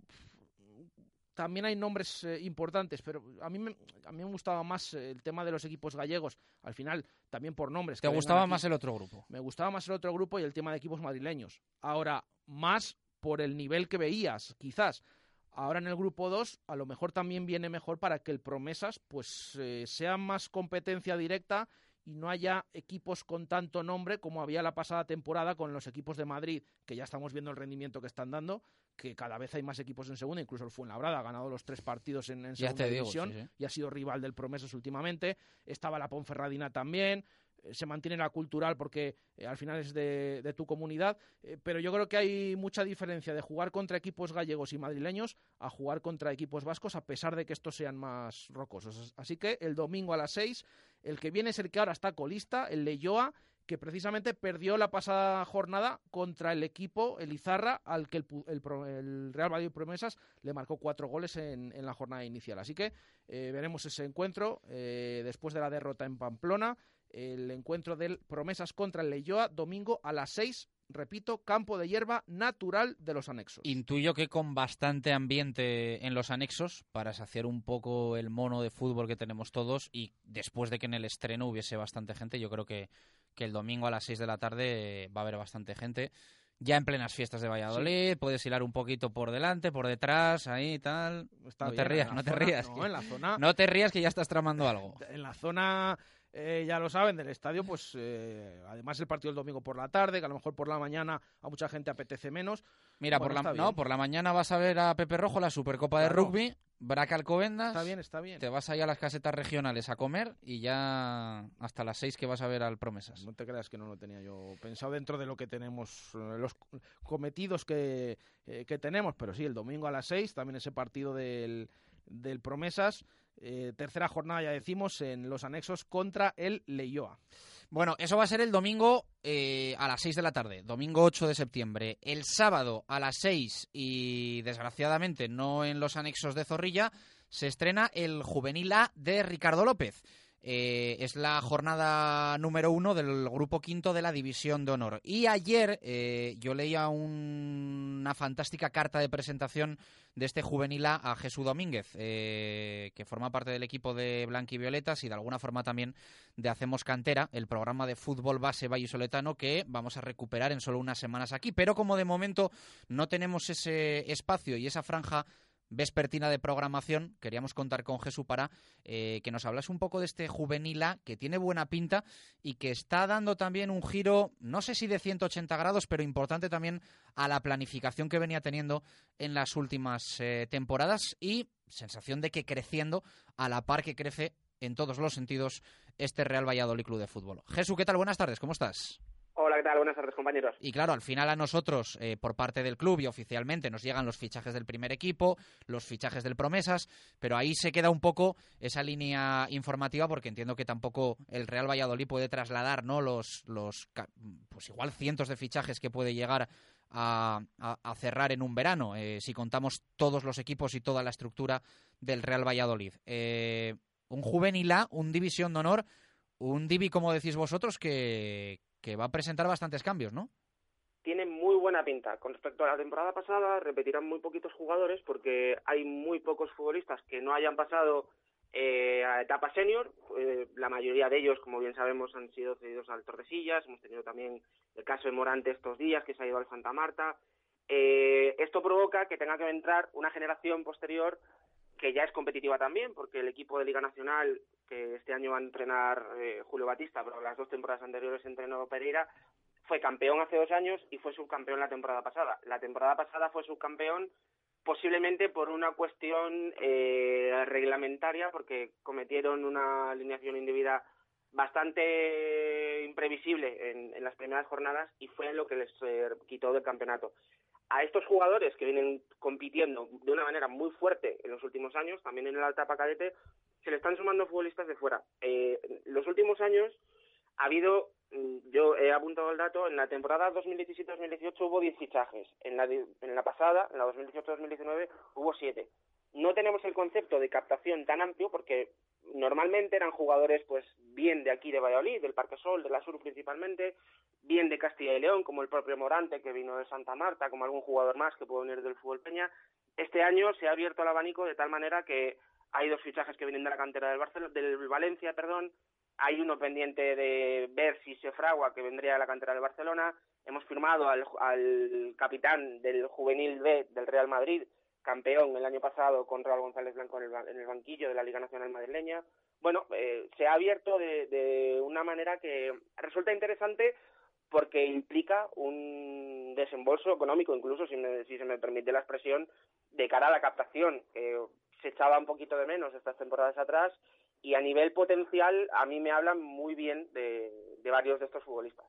también hay nombres eh, importantes, pero a mí, me, a mí me gustaba más eh, el tema de los equipos gallegos, al final también por nombres. ¿Te gustaba más el otro grupo? Me gustaba más el otro grupo y el tema de equipos madrileños. Ahora, más por el nivel que veías, quizás. Ahora en el grupo 2 a lo mejor también viene mejor para que el Promesas pues eh, sea más competencia directa y no haya equipos con tanto nombre como había la pasada temporada con los equipos de Madrid, que ya estamos viendo el rendimiento que están dando, que cada vez hay más equipos en segunda, incluso el Fuenlabrada ha ganado los tres partidos en, segunda división y ha sido rival del Promesas últimamente. Estaba la Ponferradina también, se mantiene la cultural porque eh, al final es de, tu comunidad, eh, pero yo creo que hay mucha diferencia de jugar contra equipos gallegos y madrileños a jugar contra equipos vascos, a pesar de que estos sean más rocosos. Así que el domingo a las seis, el que viene es el que ahora está colista, el Leyoa, que precisamente perdió la pasada jornada contra el equipo, el Izarra, al que el, Real Madrid Promesas le marcó cuatro goles en, la jornada inicial. Así que veremos ese encuentro después de la derrota en Pamplona el encuentro del Promesas contra el Leyoa, domingo a las 6, repito, campo de hierba natural de los anexos. Intuyo que con bastante ambiente en los anexos para saciar un poco el mono de fútbol que tenemos todos y después de que en el estreno hubiese bastante gente, yo creo que, que el domingo a las 6 de la tarde va a haber bastante gente. Ya en plenas fiestas de Valladolid, puedes hilar un poquito por delante, por detrás, ahí tal. no te rías, no te rías. No, en la zona... no te rías que ya estás tramando (laughs) algo. En la zona eh, ya lo saben, del estadio, pues eh, además el partido el domingo por la tarde, que a lo mejor por la mañana a mucha gente apetece menos. Mira, por, la, no, por la mañana vas a ver a Pepe Rojo la Supercopa de Rugby, Braca Alcobendas. Está bien, está bien. Te vas ahí a las casetas regionales a comer y ya hasta las seis que vas a ver al Promesas. No te creas que no lo tenía yo pensado dentro de lo que tenemos, eh, los cometidos que, que tenemos, pero sí, el domingo a las seis, también ese partido del, del Promesas. Eh, tercera jornada, ya decimos, en los anexos contra el Leyoa. Bueno, eso va a ser el domingo eh, a las 6 de la tarde, domingo 8 de septiembre. El sábado a las 6 y desgraciadamente no en los anexos de Zorrilla, se estrena el Juvenil A de Ricardo López. Eh, es la jornada número uno del grupo quinto de la División de Honor. Y ayer eh, yo leía una fantástica carta de presentación de este juvenil a Jesús Domínguez, eh, que forma parte del equipo de Blanquivioletas y de alguna forma también de Hacemos Cantera, el programa de fútbol base vallisoletano que vamos a recuperar en solo unas semanas aquí. Pero como de momento no tenemos ese espacio y esa franja vespertina de programación, queríamos contar con Jesús para eh, que nos hablase un poco de este juvenila que tiene buena pinta y que está dando también un giro, no sé si de 180 grados, pero importante también a la planificación que venía teniendo en las últimas eh, temporadas y sensación de que creciendo a la par que crece en todos los sentidos este Real Valladolid Club de Fútbol. Jesús, ¿qué tal? Buenas tardes, ¿cómo estás? ¿Qué tal? Buenas tardes, compañeros. Y claro, al final a nosotros, eh, por parte del club y oficialmente, nos llegan los fichajes del primer equipo, los fichajes del Promesas, pero ahí se queda un poco esa línea informativa porque entiendo que tampoco el Real Valladolid puede trasladar, ¿no? Los, los pues igual cientos de fichajes que puede llegar a, cerrar en un verano, eh, si contamos todos los equipos y toda la estructura del Real Valladolid. Eh, un juvenil A, un división de honor, un divi, como decís vosotros, que, que va a presentar bastantes cambios, ¿no? Tiene muy buena pinta. Con respecto a la temporada pasada, repetirán muy poquitos jugadores porque hay muy pocos futbolistas que no hayan pasado eh, a etapa senior. Eh, la mayoría de ellos, como bien sabemos, han sido cedidos al Tordesillas. Hemos tenido también el caso de Morante estos días, que se ha ido al Santa Marta. Eh, esto provoca que tenga que entrar una generación posterior que ya es competitiva también, porque el equipo de Liga Nacional, que este año va a entrenar eh, Julio Batista, pero las dos temporadas anteriores entrenó Pereira, fue campeón hace dos años y fue subcampeón la temporada pasada. La temporada pasada fue subcampeón posiblemente por una cuestión eh, reglamentaria, porque cometieron una alineación indebida bastante imprevisible en, las primeras jornadas y fue lo que les eh, quitó del campeonato a estos jugadores que vienen compitiendo de una manera muy fuerte en los últimos años, también en el alta cadete, se le están sumando futbolistas de fuera. Eh, en los últimos años ha habido, mm, yo he apuntado el dato, en la temporada 2017-2018 hubo 10 fichajes, en la, en la pasada, en la 2018-2019, hubo 7. No tenemos el concepto de captación tan amplio porque normalmente eran jugadores pues bien de aquí de Valladolid, del Parque Sol, de la Sur principalmente, bien de Castilla y León, como el propio Morante que vino de Santa Marta, como algún jugador más que puede venir del fútbol Peña. Este año se ha abierto el abanico de tal manera que hay dos fichajes que vienen de la cantera del, Barcelona, del Valencia, perdón, hay uno pendiente de ver si se fragua que vendría de la cantera del Barcelona. Hemos firmado al, al capitán del juvenil B del Real Madrid, campeón el año pasado con Raúl González Blanco en el, banquillo de la Liga Nacional Madrileña. Bueno, eh, se ha abierto de, una manera que resulta interesante porque implica un desembolso económico, incluso si, si se me permite la expresión, de cara a la captación. se echaba un poquito de menos estas temporadas atrás y a nivel potencial a mí me hablan muy bien de, varios de estos futbolistas.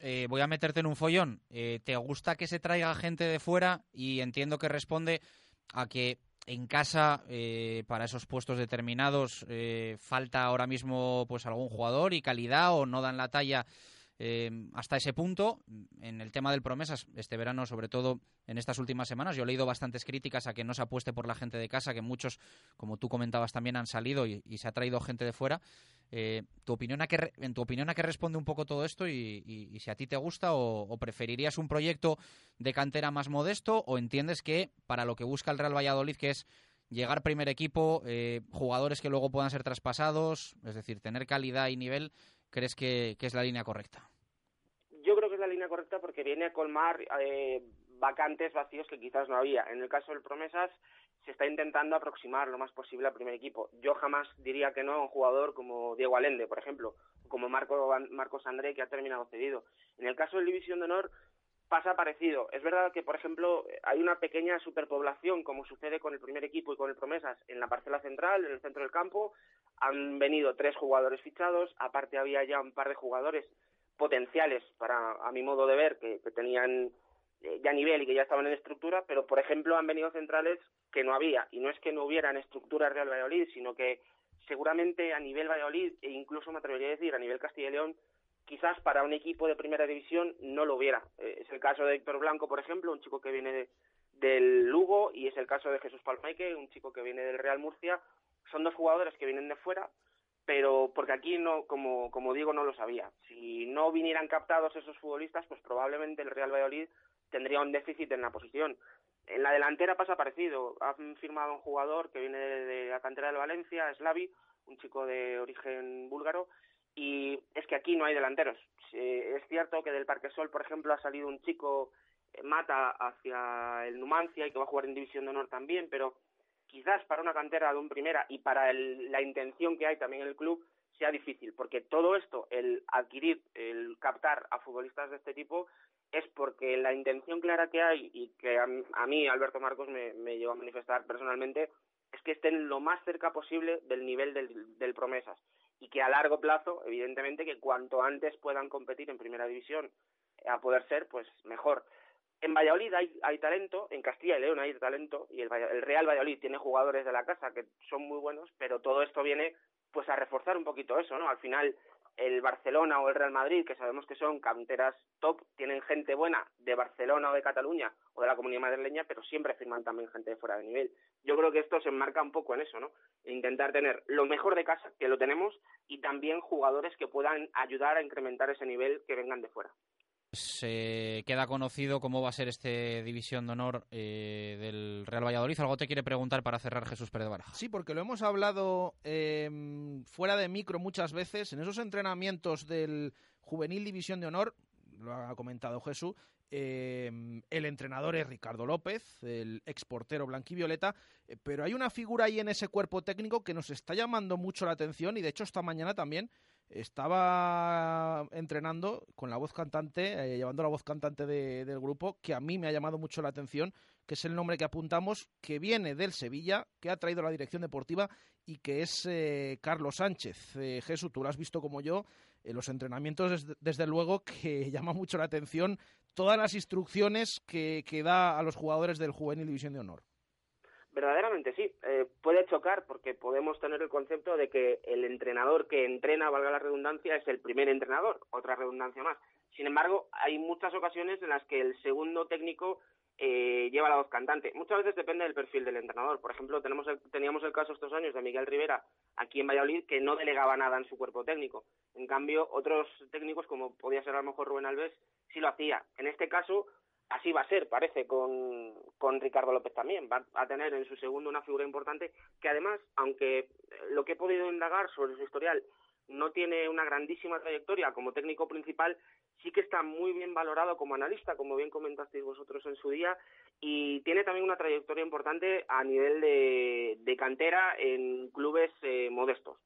Eh, voy a meterte en un follón. Eh, ¿Te gusta que se traiga gente de fuera? Y entiendo que responde a que en casa eh, para esos puestos determinados eh, falta ahora mismo pues algún jugador y calidad o no dan la talla eh, hasta ese punto. En el tema del promesas, este verano, sobre todo en estas últimas semanas, yo he leído bastantes críticas a que no se apueste por la gente de casa, que muchos, como tú comentabas, también han salido y, se ha traído gente de fuera. Eh, ¿tu opinión a ¿En tu opinión a qué responde un poco todo esto y, si a ti te gusta o, preferirías un proyecto de cantera más modesto o entiendes que para lo que busca el Real Valladolid, que es llegar primer equipo, eh, jugadores que luego puedan ser traspasados, es decir, tener calidad y nivel, crees que, es la línea correcta? Yo creo que es la línea correcta porque viene a colmar eh, vacantes vacíos que quizás no había. En el caso del Promesas se está intentando aproximar lo más posible al primer equipo. Yo jamás diría que no a un jugador como Diego Alende, por ejemplo, o como Marco, Marcos André, que ha terminado cedido. En el caso del División de Honor, pasa parecido. Es verdad que, por ejemplo, hay una pequeña superpoblación, como sucede con el primer equipo y con el Promesas, en la parcela central, en el centro del campo, han venido tres jugadores fichados, aparte había ya un par de jugadores potenciales para, a mi modo de ver, que, tenían eh, ya nivel y que ya estaban en estructura, pero por ejemplo han venido centrales que no había, y no es que no hubiera en estructura Real Valladolid, sino que seguramente a nivel Valladolid, e incluso me atrevería a decir a nivel Castilla y León, quizás para un equipo de primera división no lo hubiera. Eh, es el caso de Héctor Blanco, por ejemplo, un chico que viene del Lugo, y es el caso de Jesús Palmaique, un chico que viene del Real Murcia, son dos jugadores que vienen de fuera, pero porque aquí no, como, como digo, no lo sabía. Si no vinieran captados esos futbolistas, pues probablemente el Real Valladolid tendría un déficit en la posición. En la delantera pasa parecido. Han firmado un jugador que viene de la cantera del Valencia, Slavi, un chico de origen búlgaro, y es que aquí no hay delanteros. Es cierto que del Parque Sol, por ejemplo, ha salido un chico eh, mata hacia el Numancia y que va a jugar en División de Honor también, pero quizás para una cantera de un primera y para la intención que hay también en el club sea difícil, porque todo esto, el adquirir, el captar a futbolistas de este tipo, es porque la intención clara que hay y que a, mí, Alberto Marcos, me, me llevó a manifestar personalmente, es que estén lo más cerca posible del nivel del, del promesas y que a largo plazo, evidentemente, que cuanto antes puedan competir en primera división a poder ser, pues mejor. En Valladolid hay, talento, en Castilla y León hay talento, y el, el Real Valladolid tiene jugadores de la casa que son muy buenos, pero todo esto viene pues a reforzar un poquito eso, ¿no? Al final el Barcelona o el Real Madrid, que sabemos que son canteras top, tienen gente buena de Barcelona o de Cataluña o de la comunidad madrileña, pero siempre firman también gente de fuera de nivel. Yo creo que esto se enmarca un poco en eso, ¿no? Intentar tener lo mejor de casa, que lo tenemos, y también jugadores que puedan ayudar a incrementar ese nivel que vengan de fuera se queda conocido cómo va a ser este división de honor eh, del Real Valladolid. ¿Algo te quiere preguntar para cerrar Jesús Pérez Baraja? Sí, porque lo hemos hablado em, fuera de micro muchas veces. En esos entrenamientos del Juvenil División de Honor, lo ha comentado Jesús, em, el entrenador es Ricardo López, el exportero blanquivioleta, eh, pero hay una figura ahí en ese cuerpo técnico que nos está llamando mucho la atención y de hecho esta mañana también estaba entrenando con la voz cantante, eh, llevando la voz cantante del grupo, que a mí me ha llamado mucho la atención, que es el nombre que apuntamos, que viene del Sevilla, que ha traído la dirección deportiva y que es eh, Carlos Sánchez. Eh, Jesús, tú lo has visto como yo, en los entrenamientos, desde, luego, (laughs) que llama mucho la atención todas las instrucciones que, que da a los jugadores del Juvenil División de Honor. Verdaderamente sí. Eh, puede chocar porque podemos tener el concepto de que el entrenador que entrena, valga la redundancia, es el primer entrenador, otra redundancia más. Sin embargo, hay muchas ocasiones en las que el segundo técnico eh, lleva la voz cantante. Muchas veces depende del perfil del entrenador. Por ejemplo, tenemos teníamos el caso estos años de Miguel Rivera aquí en Valladolid que no delegaba nada en su cuerpo técnico. En cambio, otros técnicos, como podía ser a lo mejor Rubén Alves, sí lo hacía. En este caso, así va a ser, parece, con, con Ricardo López también. Va a tener en su segundo una figura importante que además, aunque lo que he podido indagar sobre su historial no tiene una grandísima trayectoria como técnico principal, sí que está muy bien valorado como analista, como bien comentasteis vosotros en su día, y tiene también una trayectoria importante a nivel de, de cantera en clubes eh, modestos.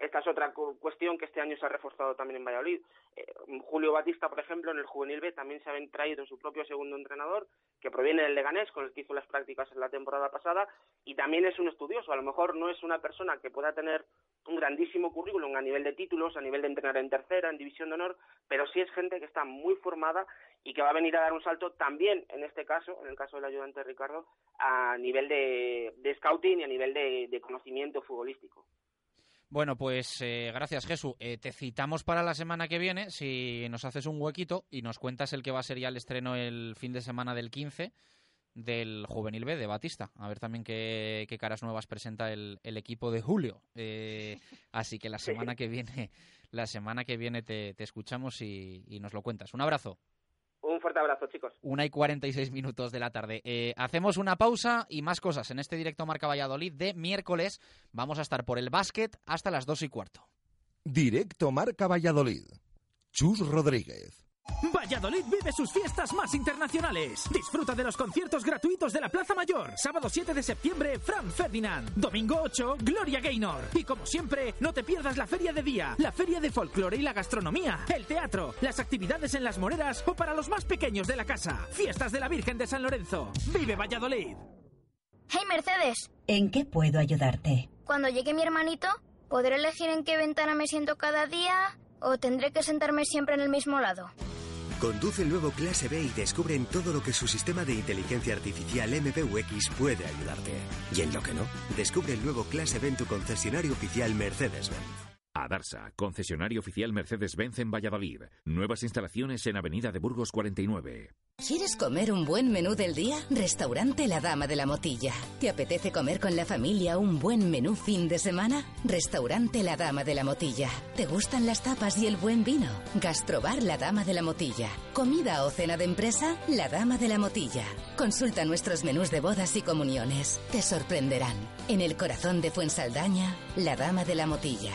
Esta es otra cuestión que este año se ha reforzado también en Valladolid. Eh, Julio Batista, por ejemplo, en el Juvenil B también se ha traído su propio segundo entrenador, que proviene del Leganés, con el que hizo las prácticas en la temporada pasada, y también es un estudioso. A lo mejor no es una persona que pueda tener un grandísimo currículum a nivel de títulos, a nivel de entrenar en tercera, en división de honor, pero sí es gente que está muy formada y que va a venir a dar un salto también, en este caso, en el caso del ayudante Ricardo, a nivel de, scouting y a nivel de conocimiento futbolístico. Bueno, pues eh, gracias Jesús. Eh, te citamos para la semana que viene, si nos haces un huequito y nos cuentas el que va a ser ya el estreno el fin de semana del 15 del Juvenil B de Batista. A ver también qué, caras nuevas presenta el, equipo de Julio. Eh, así que la semana que viene, la semana que viene te, escuchamos y nos lo cuentas. Un abrazo. Un fuerte abrazo, chicos. Una y 46 minutos de la tarde. Eh, hacemos una pausa y más cosas en este directo Marca Valladolid de miércoles. Vamos a estar por el básquet hasta las dos y cuarto. Directo Marca Valladolid. Chus Rodríguez. Valladolid vive sus fiestas más internacionales. Disfruta de los conciertos gratuitos de la Plaza Mayor. Sábado 7 de septiembre, Fran Ferdinand. Domingo 8, Gloria Gaynor. Y como siempre, no te pierdas la feria de día, la feria de folclore y la gastronomía, el teatro, las actividades en las moreras o para los más pequeños de la casa. Fiestas de la Virgen de San Lorenzo. Vive Valladolid. Hey Mercedes. ¿En qué puedo ayudarte? Cuando llegue mi hermanito, ¿podré elegir en qué ventana me siento cada día o tendré que sentarme siempre en el mismo lado? Conduce el nuevo Clase B y descubre en todo lo que su sistema de inteligencia artificial MBUX puede ayudarte. Y en lo que no, descubre el nuevo Clase B en tu concesionario oficial Mercedes-Benz. Adarsa, concesionario oficial Mercedes-Benz en Valladolid. Nuevas instalaciones en Avenida de Burgos 49. ¿Quieres comer un buen menú del día? Restaurante La Dama de la Motilla. ¿Te apetece comer con la familia un buen menú fin de semana? Restaurante La Dama de la Motilla. ¿Te gustan las tapas y el buen vino? Gastrobar La Dama de la Motilla. ¿Comida o cena de empresa? La Dama de la Motilla. Consulta nuestros menús de bodas y comuniones. Te sorprenderán. En el corazón de Fuensaldaña, La Dama de la Motilla.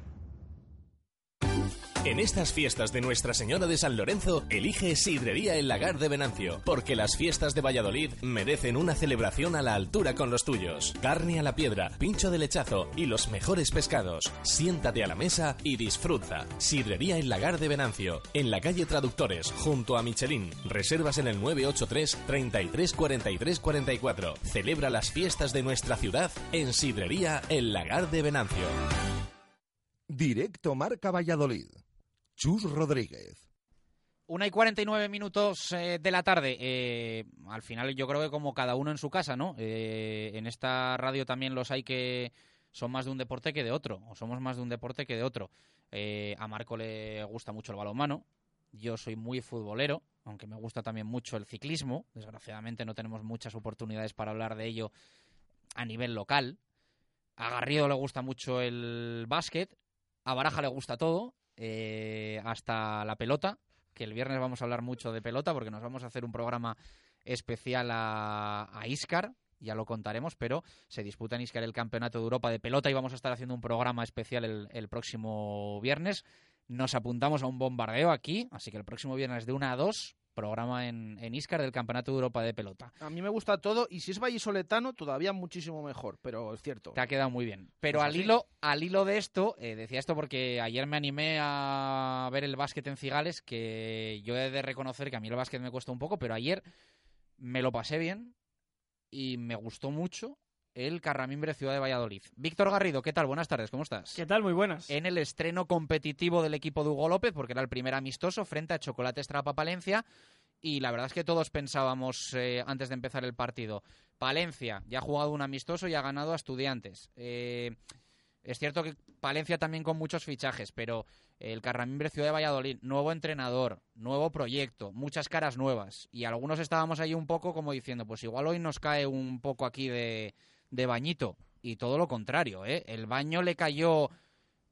En estas fiestas de Nuestra Señora de San Lorenzo, elige Sidrería El Lagar de Venancio, porque las fiestas de Valladolid merecen una celebración a la altura con los tuyos. Carne a la piedra, pincho de lechazo y los mejores pescados. Siéntate a la mesa y disfruta. Sidrería El Lagar de Venancio, en la calle Traductores, junto a Michelin. Reservas en el 983 33 43 44. Celebra las fiestas de nuestra ciudad en Sidrería El Lagar de Venancio. Directo Marca Valladolid. Chus Rodríguez. Una y 49 minutos eh, de la tarde. Eh, al final yo creo que como cada uno en su casa, ¿no? Eh, en esta radio también los hay que son más de un deporte que de otro, o somos más de un deporte que de otro. a Marco le gusta mucho el balonmano, yo soy muy futbolero, aunque me gusta también mucho el ciclismo. Desgraciadamente no tenemos muchas oportunidades para hablar de ello a nivel local. A Garrido le gusta mucho el básquet, a Baraja le gusta todo, eh, hasta la pelota, que el viernes vamos a hablar mucho de pelota porque nos vamos a hacer un programa especial a, Iscar, ya lo contaremos, pero se disputa en Iscar el Campeonato de Europa de Pelota y vamos a estar haciendo un programa especial el, el próximo viernes. Nos apuntamos a un bombardeo aquí, así que el próximo viernes de 1 a 2 programa en, en Iscar del Campeonato de Europa de Pelota. A mí me gusta todo y si es vallisoletano todavía muchísimo mejor, pero es cierto. Te ha quedado muy bien. Pero pues al, hilo, al hilo de esto, eh, decía esto porque ayer me animé a ver el básquet en Cigales, que yo he de reconocer que a mí el básquet me cuesta un poco, pero ayer me lo pasé bien y me gustó mucho el Carramimbre Ciudad de Valladolid. Víctor Garrido, ¿qué tal? Buenas tardes, ¿cómo estás? ¿Qué tal? Muy buenas. En el estreno competitivo del equipo de Hugo López, porque era el primer amistoso frente a Chocolate Estrapa Palencia. Y la verdad es que todos pensábamos eh, antes de empezar el partido, Palencia ya ha jugado un amistoso y ha ganado a estudiantes. Eh, es cierto que Palencia también con muchos fichajes, pero el Carramimbre Ciudad de Valladolid, nuevo entrenador, nuevo proyecto, muchas caras nuevas. Y algunos estábamos ahí un poco como diciendo, pues igual hoy nos cae un poco aquí de, de bañito. Y todo lo contrario, ¿eh? El baño le cayó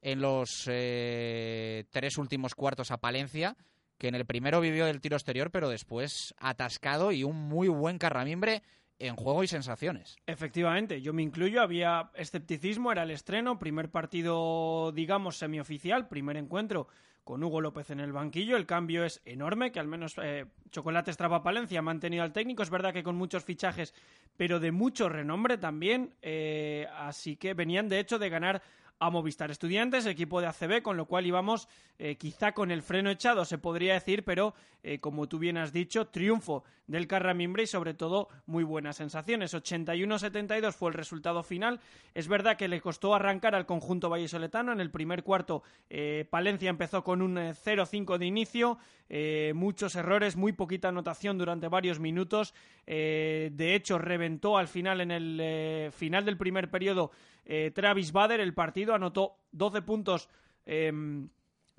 en los eh, tres últimos cuartos a Palencia, que en el primero vivió del tiro exterior, pero después atascado y un muy buen carramimbre en juego y sensaciones. Efectivamente, yo me incluyo, había escepticismo, era el estreno, primer partido, digamos, semioficial, primer encuentro con Hugo López en el banquillo. El cambio es enorme, que al menos eh, Chocolate Estrapa Palencia ha mantenido al técnico. Es verdad que con muchos fichajes, pero de mucho renombre también. Eh, así que venían, de hecho, de ganar a Movistar Estudiantes, equipo de ACB, con lo cual íbamos eh, quizá con el freno echado, se podría decir, pero eh, como tú bien has dicho, triunfo del Carramimbre y sobre todo muy buenas sensaciones. 81-72 fue el resultado final. Es verdad que le costó arrancar al conjunto vallesoletano. En el primer cuarto, eh, Palencia empezó con un 0-5 de inicio, muchos errores, muy poquita anotación durante varios minutos. de hecho, reventó al final, en el final del primer periodo, Travis Bader el partido, anotó 12 puntos em,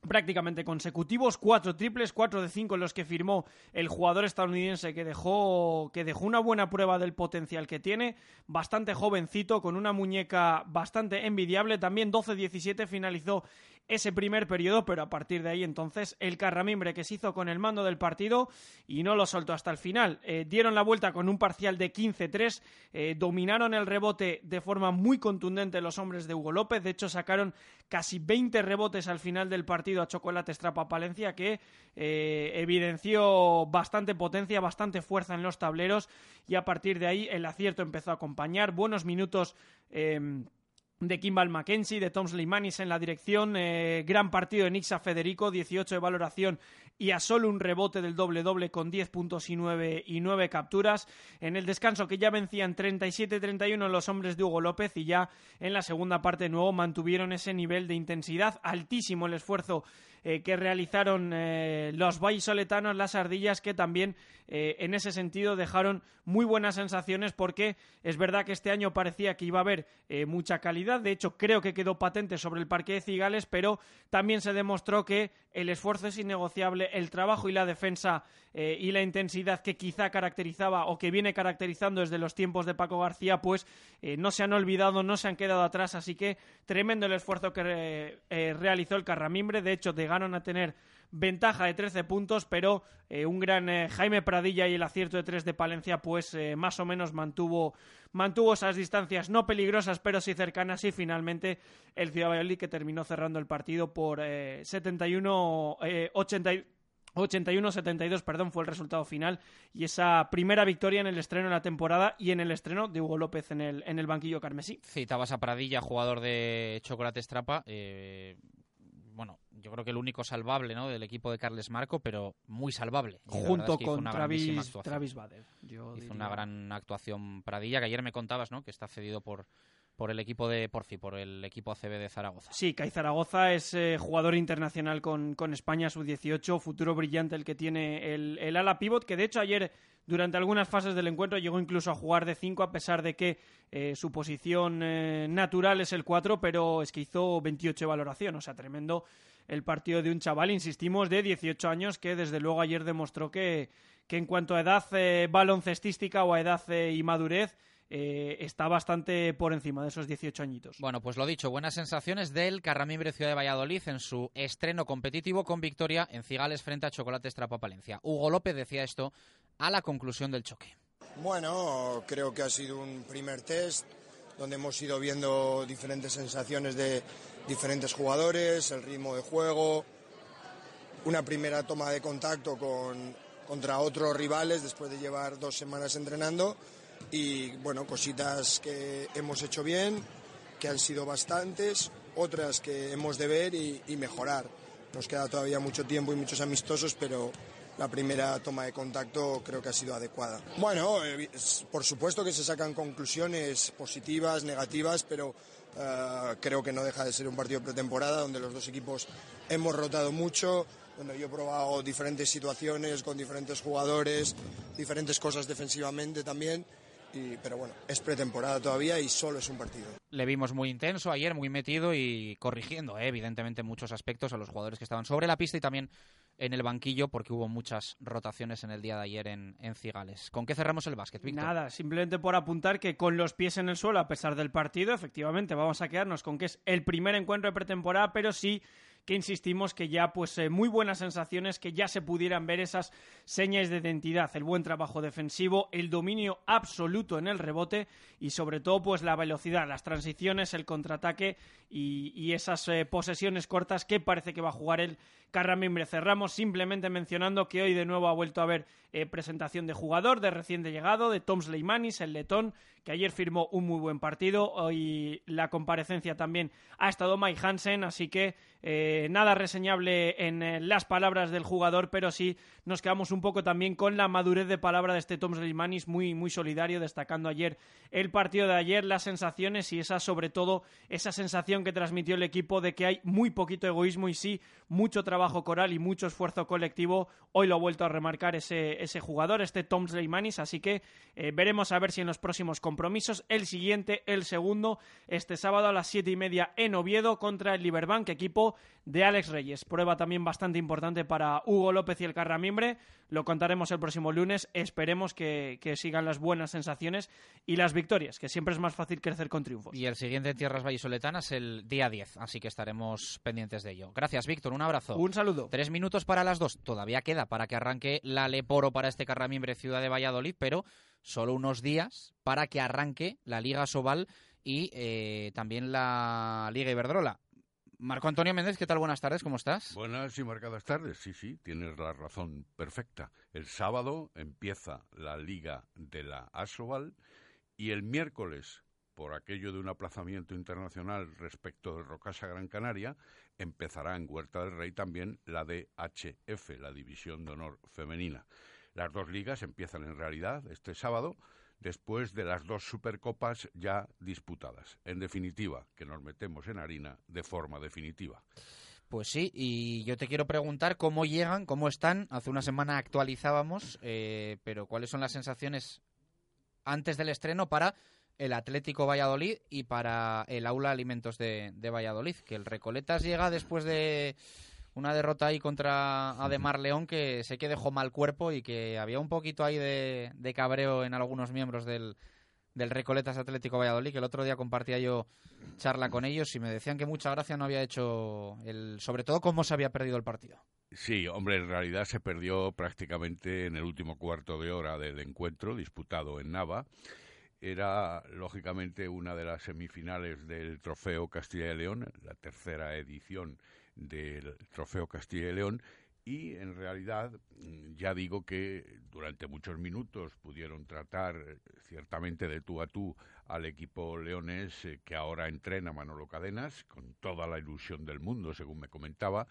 prácticamente consecutivos, cuatro triples, cuatro de cinco en los que firmó el jugador estadounidense que dejó, que dejó una buena prueba del potencial que tiene, bastante jovencito, con una muñeca bastante envidiable, también 12-17 finalizó ese primer periodo, pero a partir de ahí entonces el Carramimbre que se hizo con el mando del partido y no lo soltó hasta el final. Eh, dieron la vuelta con un parcial de 15-3, eh, dominaron el rebote de forma muy contundente los hombres de Hugo López, de hecho sacaron casi 20 rebotes al final del partido a Chocolate Estrapa Palencia que eh, evidenció bastante potencia, bastante fuerza en los tableros y a partir de ahí el acierto empezó a acompañar, buenos minutos de Kimball Mackenzie, de Tom Sleimanis en la dirección, eh, gran partido de Nixa Federico, 18 de valoración y a solo un rebote del doble-doble con 10 puntos y 9, y 9 capturas. En el descanso que ya vencían 37-31 los hombres de Hugo López y ya en la segunda parte de nuevo mantuvieron ese nivel de intensidad, altísimo el esfuerzo eh, que realizaron eh, los vallisoletanos, las ardillas, que también eh, en ese sentido dejaron muy buenas sensaciones porque es verdad que este año parecía que iba a haber mucha calidad calidad. De hecho, creo que quedó patente sobre el parque de Cigales, pero también se demostró que el esfuerzo es innegociable, el trabajo y la defensa eh, y la intensidad que quizá caracterizaba o que viene caracterizando desde los tiempos de Paco García, pues eh, no se han olvidado, no se han quedado atrás. Así que tremendo el esfuerzo que realizó el Carramimbre. De hecho, llegaron a tener ventaja de 13 puntos, pero eh, un gran eh, Jaime Pradilla y el acierto de 3 de Palencia, pues eh, más o menos mantuvo, mantuvo esas distancias no peligrosas, pero sí cercanas, y finalmente el Ciudad Valladolid que terminó cerrando el partido por 71 81-72, perdón, fue el resultado final y esa primera victoria en el estreno de la temporada y en el estreno de Hugo López en el, en el banquillo carmesí. Citabas a Pradilla, jugador de Chocolate Estrapa. bueno, yo creo que el único salvable ¿no? del equipo de Carles Marco, pero muy salvable. Junto con Travis, Travis Bader. hizo una gran actuación Pradilla, que ayer me contabas ¿no? que está cedido por, por el equipo de Porfi, por el equipo ACB de Zaragoza. Sí, Kai Zaragoza es eh, jugador internacional con, con España sub-18, futuro brillante el que tiene el, el ala pivot, que de hecho ayer durante algunas fases del encuentro llegó incluso a jugar de 5 a pesar de que eh, su posición eh, natural es el 4, pero es que hizo 28 de valoración, o sea, tremendo el partido de un chaval, insistimos, de 18 años que desde luego ayer demostró que, que en cuanto a edad baloncestística o a edad y madurez, eh, está bastante por encima de esos 18 añitos. Bueno, pues lo dicho, buenas sensaciones del Carramimbre Ciudad de Valladolid en su estreno competitivo con victoria en Cigales frente a Chocolate Trapa Palencia. Hugo López decía esto a la conclusión del choque. Bueno, creo que ha sido un primer test donde hemos ido viendo diferentes sensaciones de diferentes jugadores, el ritmo de juego, una primera toma de contacto con, contra otros rivales después de llevar dos semanas entrenando y bueno, cositas que hemos hecho bien, que han sido bastantes, otras que hemos de ver y, y mejorar. Nos queda todavía mucho tiempo y muchos amistosos, pero la primera toma de contacto creo que ha sido adecuada. Bueno, por supuesto que se sacan conclusiones positivas, negativas, pero eh, creo que no deja de ser un partido pretemporada donde los dos equipos hemos rotado mucho, donde yo he probado diferentes situaciones con diferentes jugadores, diferentes cosas defensivamente también. Pero bueno, es pretemporada todavía y solo es un partido. Le vimos muy intenso ayer, muy metido y corrigiendo, eh, evidentemente, muchos aspectos a los jugadores que estaban sobre la pista y también en el banquillo porque hubo muchas rotaciones en el día de ayer en, Cigales. ¿Con qué cerramos el básquet, Víctor? Nada, simplemente por apuntar que con los pies en el suelo, a pesar del partido, efectivamente vamos a quedarnos con que es el primer encuentro de pretemporada, pero sí que insistimos que ya pues eh, muy buenas sensaciones, que ya se pudieran ver esas señas de identidad, el buen trabajo defensivo, el dominio absoluto en el rebote y sobre todo pues la velocidad, las transiciones, el contraataque y, esas eh, posesiones cortas que parece que va a jugar el Carramimbre. Cerramos simplemente mencionando que hoy de nuevo ha vuelto a haber eh, presentación de jugador, de recién llegado, de Tom Sleimanis, el letón, que ayer firmó un muy buen partido. Hoy la comparecencia también ha estado Mike Hansen, así que eh, nada reseñable en eh, las palabras del jugador, pero sí nos quedamos un poco también con la madurez de palabra de este Tom Sleimanis, muy, muy solidario, destacando ayer el partido de ayer, las sensaciones y esa, sobre todo, esa sensación que transmitió el equipo de que hay muy poquito egoísmo y sí mucho trabajo coral y mucho esfuerzo colectivo. Hoy lo ha vuelto a remarcar ese, ese jugador, este Tom Sleimanis, así que eh, veremos a ver si en los próximos compromisos, el siguiente, el segundo, este sábado a las siete y media en Oviedo contra el Liberbank, equipo de Alex Reyes. Prueba también bastante importante para Hugo López y el Carramimbre. Lo contaremos el próximo lunes. Esperemos que, sigan las buenas sensaciones y las victorias, que siempre es más fácil crecer con triunfos. Y el siguiente en Tierras Vallisoletanas el día 10, así que estaremos pendientes de ello. Gracias, Víctor. Un abrazo. Un saludo. Tres minutos para las dos. Todavía queda para que arranque la Leporo para este Carramimbre Ciudad de Valladolid, pero solo unos días para que arranque la Liga Sobal y eh, también la Liga Iberdrola. Marco Antonio Méndez, ¿qué tal? Buenas tardes, ¿cómo estás? Buenas y marcadas tardes, sí, sí, tienes la razón perfecta. El sábado empieza la Liga de la Asobal y el miércoles, por aquello de un aplazamiento internacional respecto de Rocasa Gran Canaria, empezará en Huerta del Rey también la DHF, la División de Honor Femenina. Las dos ligas empiezan en realidad este sábado después de las dos supercopas ya disputadas. En definitiva, que nos metemos en harina de forma definitiva. Pues sí, y yo te quiero preguntar cómo llegan, cómo están. Hace una semana actualizábamos, eh, pero cuáles son las sensaciones antes del estreno para el Atlético Valladolid y para el Aula Alimentos de, Valladolid, que el Recoletas llega después de una derrota ahí contra Ademar León que sé que dejó mal cuerpo y que había un poquito ahí de, cabreo en algunos miembros del, del Recoletas Atlético Valladolid, que el otro día compartía yo charla con ellos y me decían que mucha gracia no había hecho, el, sobre todo cómo se había perdido el partido. Sí, hombre, en realidad se perdió prácticamente en el último cuarto de hora del encuentro disputado en Nava era lógicamente una de las semifinales del Trofeo Castilla y León, la tercera edición del Trofeo Castilla y León, y en realidad ya digo que durante muchos minutos pudieron tratar eh, ciertamente de tú a tú al equipo leones eh, que ahora entrena Manolo Cadenas con toda la ilusión del mundo, según me comentaba,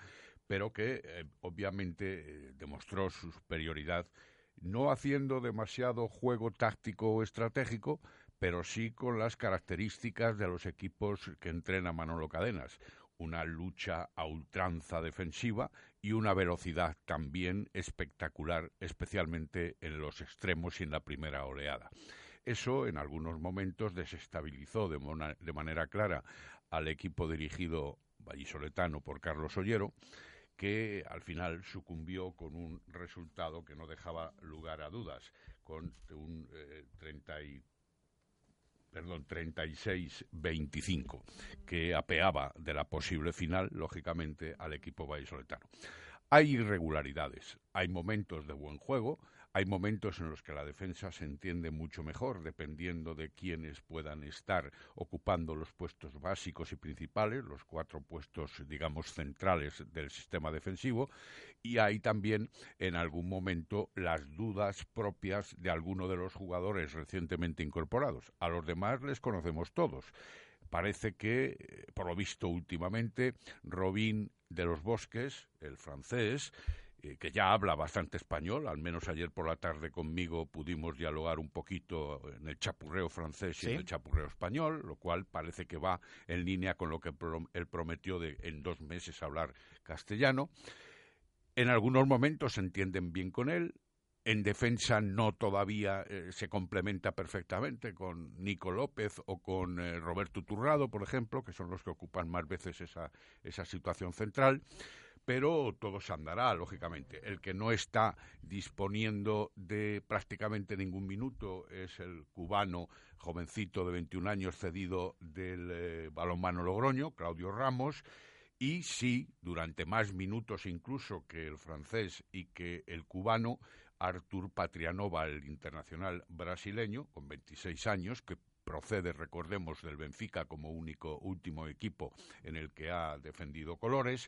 pero que eh, obviamente demostró su superioridad no haciendo demasiado juego táctico o estratégico, pero sí con las características de los equipos que entrena Manolo Cadenas. Una lucha a ultranza defensiva y una velocidad también espectacular, especialmente en los extremos y en la primera oleada. Eso en algunos momentos desestabilizó de, de manera clara al equipo dirigido vallisoletano por Carlos Ollero, que al final sucumbió con un resultado que no dejaba lugar a dudas, con un eh, perdón, 36-25, que apeaba de la posible final, lógicamente, al equipo vallisoletano. Hay irregularidades, hay momentos de buen juego, hay momentos en los que la defensa se entiende mucho mejor, dependiendo de quiénes puedan estar ocupando los puestos básicos y principales, los cuatro puestos, digamos, centrales del sistema defensivo, y hay también, en algún momento, las dudas propias de alguno de los jugadores recientemente incorporados. A los demás les conocemos todos parece que, eh, por lo visto últimamente, Robin de los Bosques, el francés, eh, que ya habla bastante español, al menos ayer por la tarde conmigo pudimos dialogar un poquito en el chapurreo francés y en el chapurreo español, lo cual parece que va en línea con lo que él prometió de en dos meses hablar castellano. En algunos momentos se entienden bien con él, en defensa no todavía eh, se complementa perfectamente con Nico López o con eh, Roberto Turrado, por ejemplo, que son los que ocupan más veces esa, esa situación central pero todo se andará, lógicamente. El que no está disponiendo de prácticamente ningún minuto es el cubano jovencito de 21 años cedido del eh, balonmano Logroño, Claudio Ramos, y sí, durante más minutos incluso que el francés y que el cubano, Artur Patrianova, el internacional brasileño, con 26 años, que procede, recordemos, del Benfica como único último equipo en el que ha defendido colores,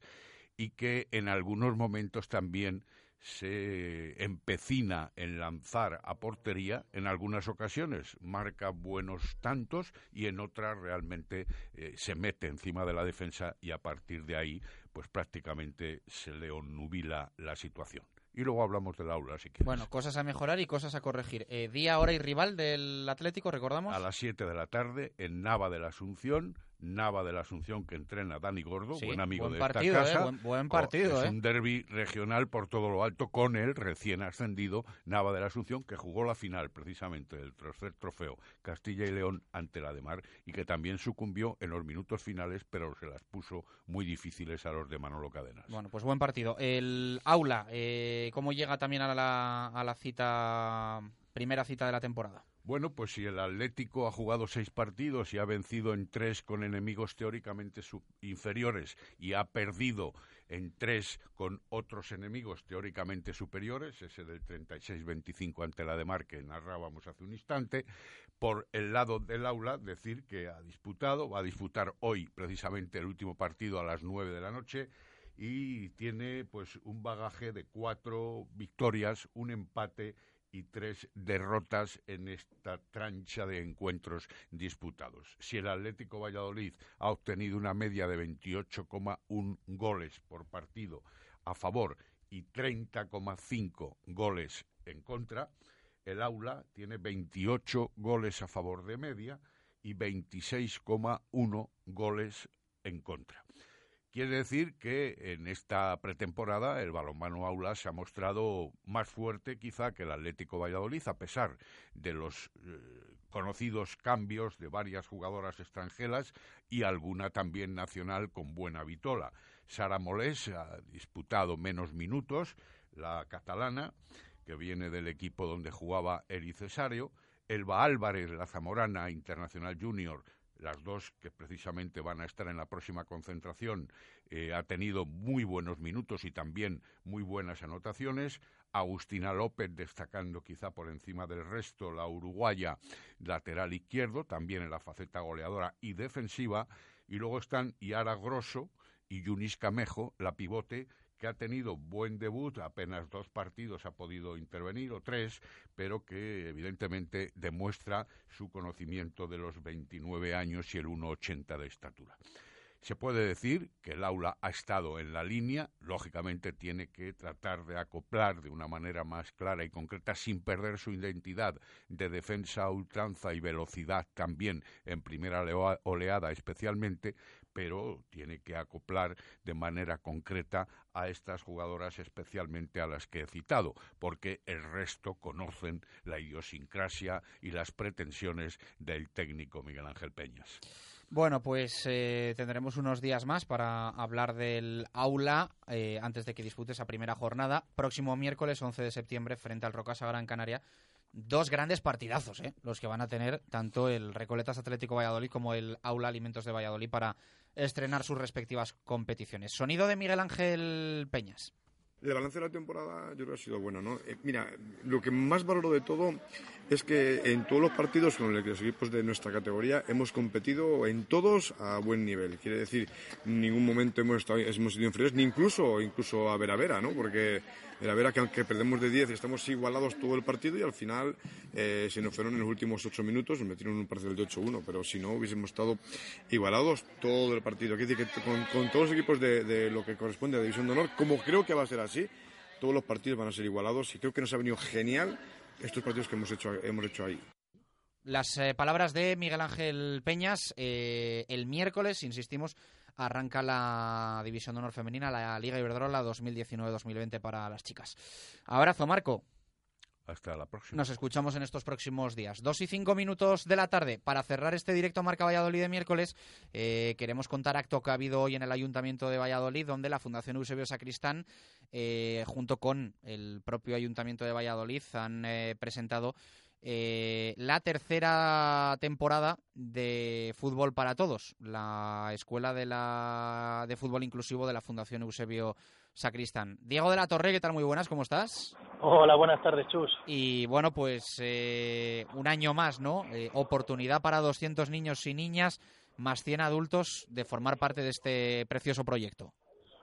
y que en algunos momentos también se empecina en lanzar a portería en algunas ocasiones, marca buenos tantos y en otras realmente eh, se mete encima de la defensa y a partir de ahí pues prácticamente se le onnubila la situación. Y luego hablamos del aula, si quieres. Bueno, cosas a mejorar y cosas a corregir. Eh, día, hora y rival del Atlético, recordamos. A las 7 de la tarde en Nava de la Asunción, Nava de la Asunción que entrena Dani Gordo, buen amigo de esta eh, casa. buen, partido, es un eh. derby regional por todo lo alto con el recién ascendido Nava de la Asunción que jugó la final precisamente del tercer trofeo Castilla y León ante la de Mar y que también sucumbió en los minutos finales, pero se las puso muy difíciles a los de Manolo Cadenas. Bueno, pues buen partido. El Aula, eh, ¿cómo llega también a la, a la cita primera cita de la temporada? Bueno, pues si el Atlético ha jugado seis partidos y ha vencido en tres con enemigos teóricamente inferiores y ha perdido en tres con otros enemigos teóricamente superiores, ese del 36-25 ante la de Mar que narrábamos hace un instante, por el lado del aula decir que ha disputado, va a disputar hoy precisamente el último partido a las nueve de la noche y tiene pues un bagaje de cuatro victorias, un empate y tres derrotas en esta trancha de encuentros disputados. Si el Atlético Valladolid ha obtenido una media de 28,1 goles por partido a favor y 30,5 goles en contra, el Aula tiene 28 goles a favor de media y 26,1 goles en contra. Quiere decir que en esta pretemporada el balonmano aula se ha mostrado más fuerte quizá que el Atlético Valladolid, a pesar de los eh, conocidos cambios de varias jugadoras extranjeras y alguna también nacional con buena vitola. Sara Molés ha disputado menos minutos, la catalana, que viene del equipo donde jugaba Eri Cesario, Elba Álvarez, la zamorana internacional junior, las dos que precisamente van a estar en la próxima concentración, eh, ha tenido muy buenos minutos y también muy buenas anotaciones. Agustina López destacando quizá por encima del resto la uruguaya lateral izquierdo, también en la faceta goleadora y defensiva. Y luego están Yara Grosso y Yunis Camejo, la pivote, que ha tenido buen debut, apenas dos partidos ha podido intervenir, o tres, pero que evidentemente demuestra su conocimiento de los 29 años y el 1,80 de estatura. Se puede decir que el aula ha estado en la línea, lógicamente tiene que tratar de acoplar de una manera más clara y concreta sin perder su identidad de defensa ultranza y velocidad también en primera oleada especialmente, pero tiene que acoplar de manera concreta a estas jugadoras, especialmente a las que he citado, porque el resto conocen la idiosincrasia y las pretensiones del técnico Miguel Ángel Peñas. Bueno, pues eh, tendremos unos días más para hablar del aula eh, antes de que dispute esa primera jornada. Próximo miércoles 11 de septiembre frente al Rocasa Gran Canaria dos grandes partidazos, ¿eh? los que van a tener tanto el Recoletas Atlético Valladolid como el Aula Alimentos de Valladolid para estrenar sus respectivas competiciones. Sonido de Miguel Ángel Peñas. El balance de la temporada yo creo que ha sido bueno, ¿no? Eh, mira, lo que más valoro de todo es que en todos los partidos con los equipos de nuestra categoría hemos competido en todos a buen nivel. Quiere decir, en ningún momento hemos, estado, hemos sido inferiores, ni incluso, incluso a vera vera, ¿no? Porque era vera que aunque perdemos de 10 estamos igualados todo el partido y al final eh, se nos fueron en los últimos 8 minutos, nos metieron un parcial de 8-1, pero si no hubiésemos estado igualados todo el partido. Quiere decir que con, todos los equipos de, de lo que corresponde a División de Honor, como creo que va a ser así, todos los partidos van a ser igualados y creo que nos ha venido genial estos partidos que hemos hecho, hemos hecho ahí. Las eh, palabras de Miguel Ángel Peñas, eh, el miércoles, insistimos, arranca la División de Honor Femenina, la Liga Iberdrola 2019-2020 para las chicas. Abrazo, Marco. Hasta la próxima. Nos escuchamos en estos próximos días. Dos y cinco minutos de la tarde. Para cerrar este directo Marca Valladolid de miércoles, eh, queremos contar acto que ha habido hoy en el Ayuntamiento de Valladolid, donde la Fundación Eusebio Sacristán, eh, junto con el propio Ayuntamiento de Valladolid, han eh, presentado la tercera temporada de Fútbol para Todos, la escuela de, la, de fútbol inclusivo de la Fundación Eusebio Sacristán. Diego de la Torre, ¿qué tal? Muy buenas, ¿cómo estás? Hola, buenas tardes, Chus. Y bueno, pues eh, un año más, ¿no? Eh, oportunidad para 200 niños y niñas, más 100 adultos, de formar parte de este precioso proyecto.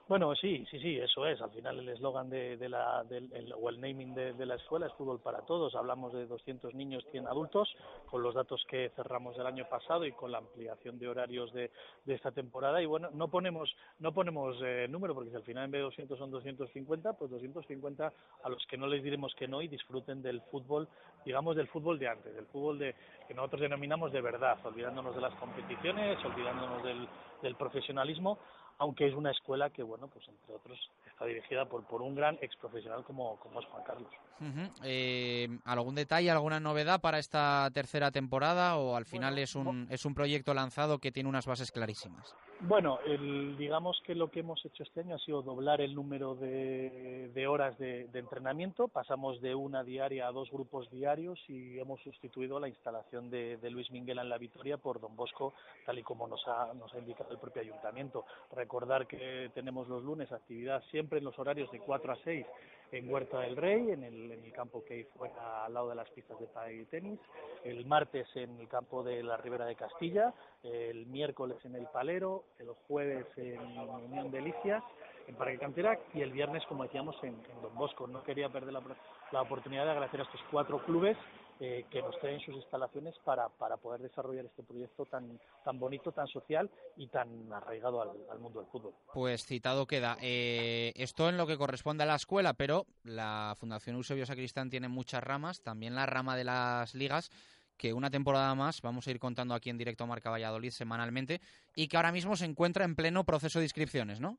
Bueno, sí, sí, sí, eso es. Al final el eslogan de, la, del, o el naming de, la escuela es fútbol para todos. Hablamos de 200 niños, 100 adultos, con los datos que cerramos el año pasado y con la ampliación de horarios de, esta temporada. Y bueno, no ponemos no ponemos eh, número, porque si al final en vez de 200 son 250, pues 250 a los que no les diremos que no y disfruten del fútbol, digamos del fútbol de antes, del fútbol de que nosotros denominamos de verdad, olvidándonos de las competiciones, olvidándonos del, del profesionalismo aunque es una escuela que, bueno, pues entre otros está dirigida por, por un gran ex profesional como, como es Juan Carlos. Eh, ¿Algún detalle, alguna novedad para esta tercera temporada o al final es, un, es un proyecto lanzado que tiene unas bases clarísimas? Bueno, el, digamos que lo que hemos hecho este año ha sido doblar el número de, de horas de, de, entrenamiento. Pasamos de una diaria a dos grupos diarios y hemos sustituido la instalación de, de, Luis Minguela en la Vitoria por Don Bosco, tal y como nos ha, nos ha indicado el propio ayuntamiento. Recordar que tenemos los lunes actividad siempre en los horarios de 4 a 6 en Huerta del Rey, en el, en el campo que fuera al lado de las pistas de pádel y tenis, el martes en el campo de la Ribera de Castilla, el miércoles en el Palero, el jueves en Unión Delicias, en Parque Cantera y el viernes, como decíamos, en, Don Bosco. No quería perder la, la oportunidad de agradecer a estos cuatro clubes eh, que nos traen sus instalaciones para, para poder desarrollar este proyecto tan, tan bonito, tan social y tan arraigado al, mundo del fútbol. Pues citado queda. Eh, esto en lo que corresponde a la escuela, pero la Fundación Eusebio Sacristán tiene muchas ramas, también la rama de las ligas que una temporada más vamos a ir contando aquí en directo Marca Valladolid semanalmente y que ahora mismo se encuentra en pleno proceso de inscripciones, ¿no?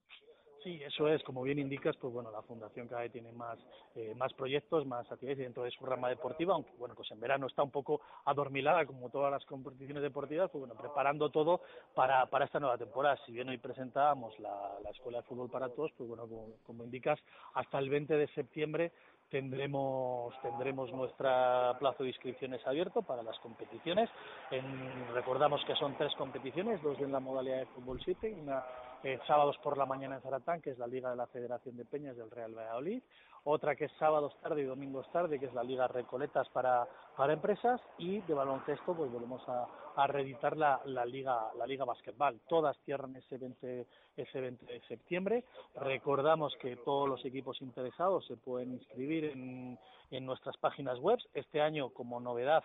Sí, eso es, como bien indicas, pues bueno, la Fundación cada vez tiene más, eh, más proyectos, más actividades dentro de su rama deportiva, aunque bueno, pues en verano está un poco adormilada como todas las competiciones deportivas, pues bueno, preparando todo para, para esta nueva temporada. Si bien hoy presentábamos la, la Escuela de Fútbol para Todos, pues bueno, como, como indicas, hasta el 20 de septiembre tendremos tendremos nuestra plazo de inscripciones abierto para las competiciones. En, recordamos que son tres competiciones, dos en la modalidad de fútbol 7, una eh, sábados por la mañana en Zaratán, que es la Liga de la Federación de Peñas del Real Valladolid, otra que es sábados tarde y domingos tarde, que es la Liga Recoletas para, para empresas, y de baloncesto, pues volvemos a, a reeditar la, la Liga la Liga Basquetbal. Todas cierran ese 20, ese 20 de septiembre. Recordamos que todos los equipos interesados se pueden inscribir en, en nuestras páginas web. Este año, como novedad,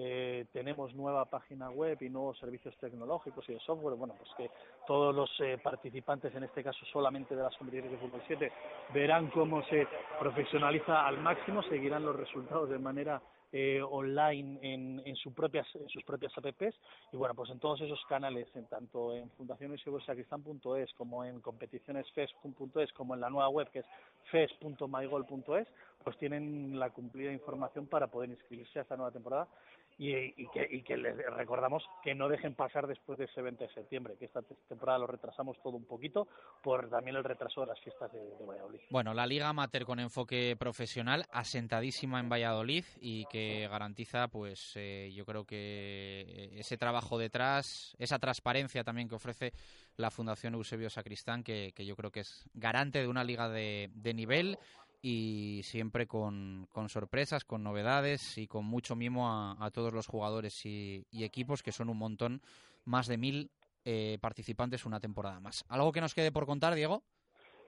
eh, tenemos nueva página web y nuevos servicios tecnológicos y de software, bueno, pues que todos los eh, participantes, en este caso solamente de las competiciones de fútbol 7, verán cómo se profesionaliza al máximo, seguirán los resultados de manera eh, online en, en, sus propias, en sus propias apps. Y bueno, pues en todos esos canales, en tanto en fundacionessacristán.es como en competicionesfes.es como en la nueva web que es fes.mygol.es, pues tienen la cumplida información para poder inscribirse a esta nueva temporada y, y, que, y que les recordamos que no dejen pasar después de ese 20 de septiembre, que esta temporada lo retrasamos todo un poquito por también el retraso de las fiestas de, de Valladolid. Bueno, la Liga Amateur con enfoque profesional, asentadísima en Valladolid y que garantiza, pues eh, yo creo que ese trabajo detrás, esa transparencia también que ofrece la Fundación Eusebio Sacristán, que, que yo creo que es garante de una liga de, de nivel y siempre con, con, sorpresas, con novedades y con mucho mimo a, todos los jugadores y, y, equipos, que son un montón, más de mil eh, participantes una temporada más. ¿Algo que nos quede por contar, Diego?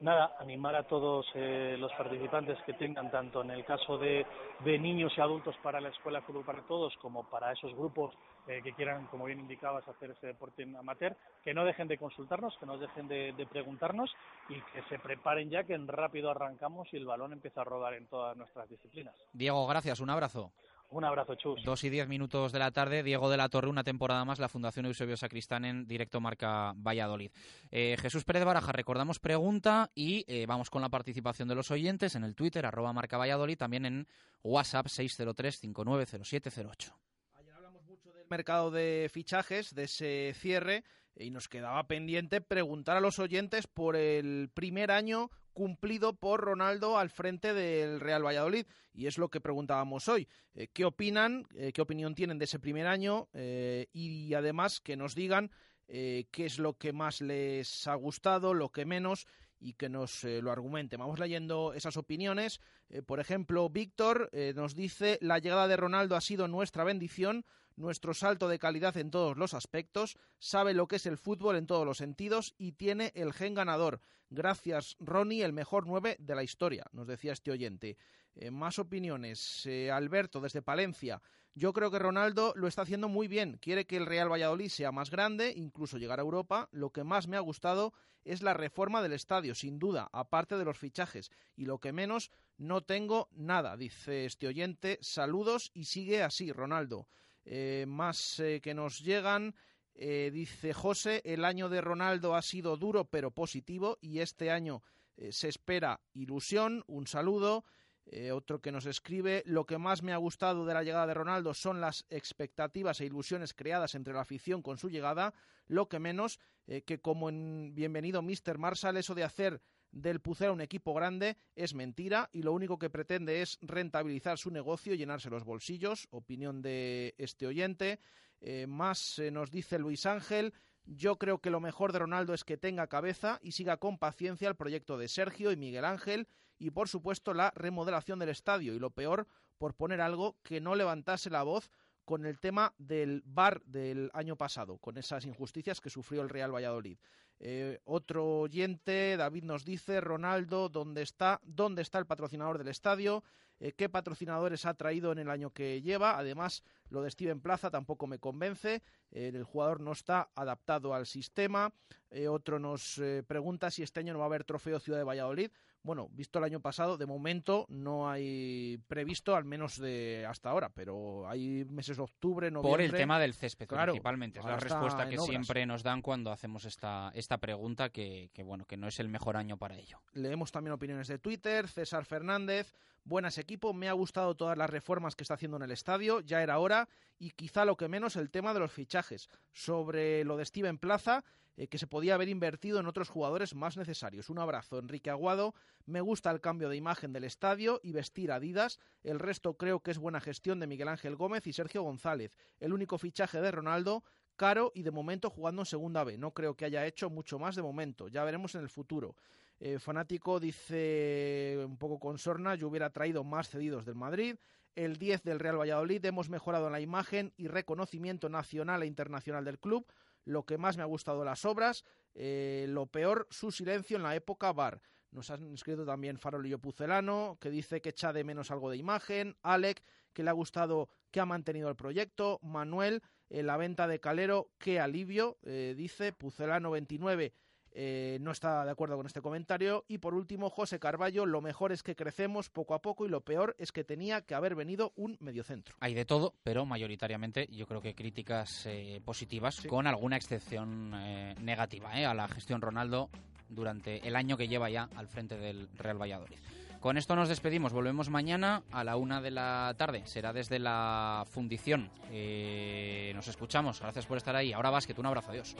Nada, animar a todos eh, los participantes que tengan, tanto en el caso de, de, niños y adultos para la Escuela Fútbol para Todos, como para esos grupos eh, que quieran, como bien indicabas, hacer ese deporte amateur, que no dejen de consultarnos, que no dejen de, de, preguntarnos y que se preparen ya, que en rápido arrancamos y el balón empieza a rodar en todas nuestras disciplinas. Diego, gracias, un abrazo. Un abrazo, Chus. Dos y diez minutos de la tarde. Diego de la Torre, una temporada más, la Fundación Eusebio Sacristán en directo marca Valladolid. Eh, Jesús Pérez Baraja, recordamos pregunta y eh, vamos con la participación de los oyentes en el Twitter, arroba marca Valladolid, también en WhatsApp 603-590708. Ayer hablamos mucho del mercado de fichajes, de ese cierre, y nos quedaba pendiente preguntar a los oyentes por el primer año cumplido por Ronaldo al frente del Real Valladolid. Y es lo que preguntábamos hoy. Eh, ¿Qué opinan? Eh, ¿Qué opinión tienen de ese primer año? Eh, y además que nos digan qué es lo que más les ha gustado, lo que menos y que nos lo argumente. Vamos leyendo esas opiniones. Por ejemplo, Víctor nos dice, la llegada de Ronaldo ha sido nuestra bendición, nuestro salto de calidad en todos los aspectos, sabe lo que es el fútbol en todos los sentidos y tiene el gen ganador. Gracias, Ronnie, el mejor nueve de la historia, nos decía este oyente. Eh, más opiniones. Eh, Alberto, desde Palencia. Yo creo que Ronaldo lo está haciendo muy bien. Quiere que el Real Valladolid sea más grande, incluso llegar a Europa. Lo que más me ha gustado es la reforma del estadio, sin duda, aparte de los fichajes. Y lo que menos, no tengo nada, dice este oyente. Saludos y sigue así, Ronaldo. Eh, más eh, que nos llegan. Eh, dice José, el año de Ronaldo ha sido duro pero positivo y este año se espera ilusión. Un saludo. Otro que nos escribe, lo que más me ha gustado de la llegada de Ronaldo son las expectativas e ilusiones creadas entre la afición con su llegada, lo que menos que como en Bienvenido Mr. Marshall, eso de hacer del Pucera un equipo grande es mentira y lo único que pretende es rentabilizar su negocio y llenarse los bolsillos. Opinión de este oyente. Eh, más eh, nos dice Luis Ángel. Yo creo que lo mejor de Ronaldo es que tenga cabeza y siga con paciencia el proyecto de Sergio y Miguel Ángel y por supuesto la remodelación del estadio y lo peor por poner algo que no levantase la voz con el tema del VAR del año pasado, con esas injusticias que sufrió el Real Valladolid. Eh, otro oyente, David nos dice, Ronaldo, ¿dónde está? ¿Dónde está el patrocinador del estadio? Eh, ¿Qué patrocinadores ha traído en el año que lleva? Además, lo de Steven Plaza tampoco me convence. Eh, el jugador no está adaptado al sistema. Otro nos pregunta si este año no va a haber trofeo Ciudad de Valladolid. Bueno, visto el año pasado, de momento no hay previsto, al menos de hasta ahora, pero hay meses de octubre, noviembre. Por el tema del césped, Claro, principalmente. Es la respuesta que siempre nos dan cuando hacemos esta, esta pregunta, que, que, bueno, que no es el mejor año para ello. Leemos también opiniones de Twitter. César Fernández, buenas equipo. Me ha gustado todas las reformas que está haciendo en el estadio. Ya era hora. Y quizá lo que menos el tema de los fichajes. Sobre lo de Steven Plaza, eh, que se podía haber invertido en otros jugadores más necesarios. Un abrazo, Enrique Aguado. Me gusta el cambio de imagen del estadio y vestir Adidas. El resto creo que es buena gestión de Miguel Ángel Gómez y Sergio González. El único fichaje de Ronaldo caro y de momento jugando en segunda B. No creo que haya hecho mucho más de momento. Ya veremos en el futuro. Eh, fanático dice un poco con sorna, yo hubiera traído más cedidos del Madrid. El 10 del Real Valladolid hemos mejorado en la imagen y reconocimiento nacional e internacional del club. Lo que más me ha gustado las obras, eh, lo peor, su silencio en la época VAR. Nos han escrito también Farolillo Pucelano, que dice que echa de menos algo de imagen. Alec, que le ha gustado, que ha mantenido el proyecto. Manuel, eh, la venta de Calero, qué alivio, eh, dice Pucelano 29. Eh, no está de acuerdo con este comentario. Y por último, José Carballo, lo mejor es que crecemos poco a poco y lo peor es que tenía que haber venido un mediocentro. Hay de todo, pero mayoritariamente yo creo que críticas eh, positivas, con alguna excepción eh, negativa a la gestión Ronaldo durante el año que lleva ya al frente del Real Valladolid. Con esto nos despedimos. Volvemos mañana a la una de la tarde. Será desde la fundición. Eh, nos escuchamos. Gracias por estar ahí. Ahora básquet. Un abrazo. Adiós.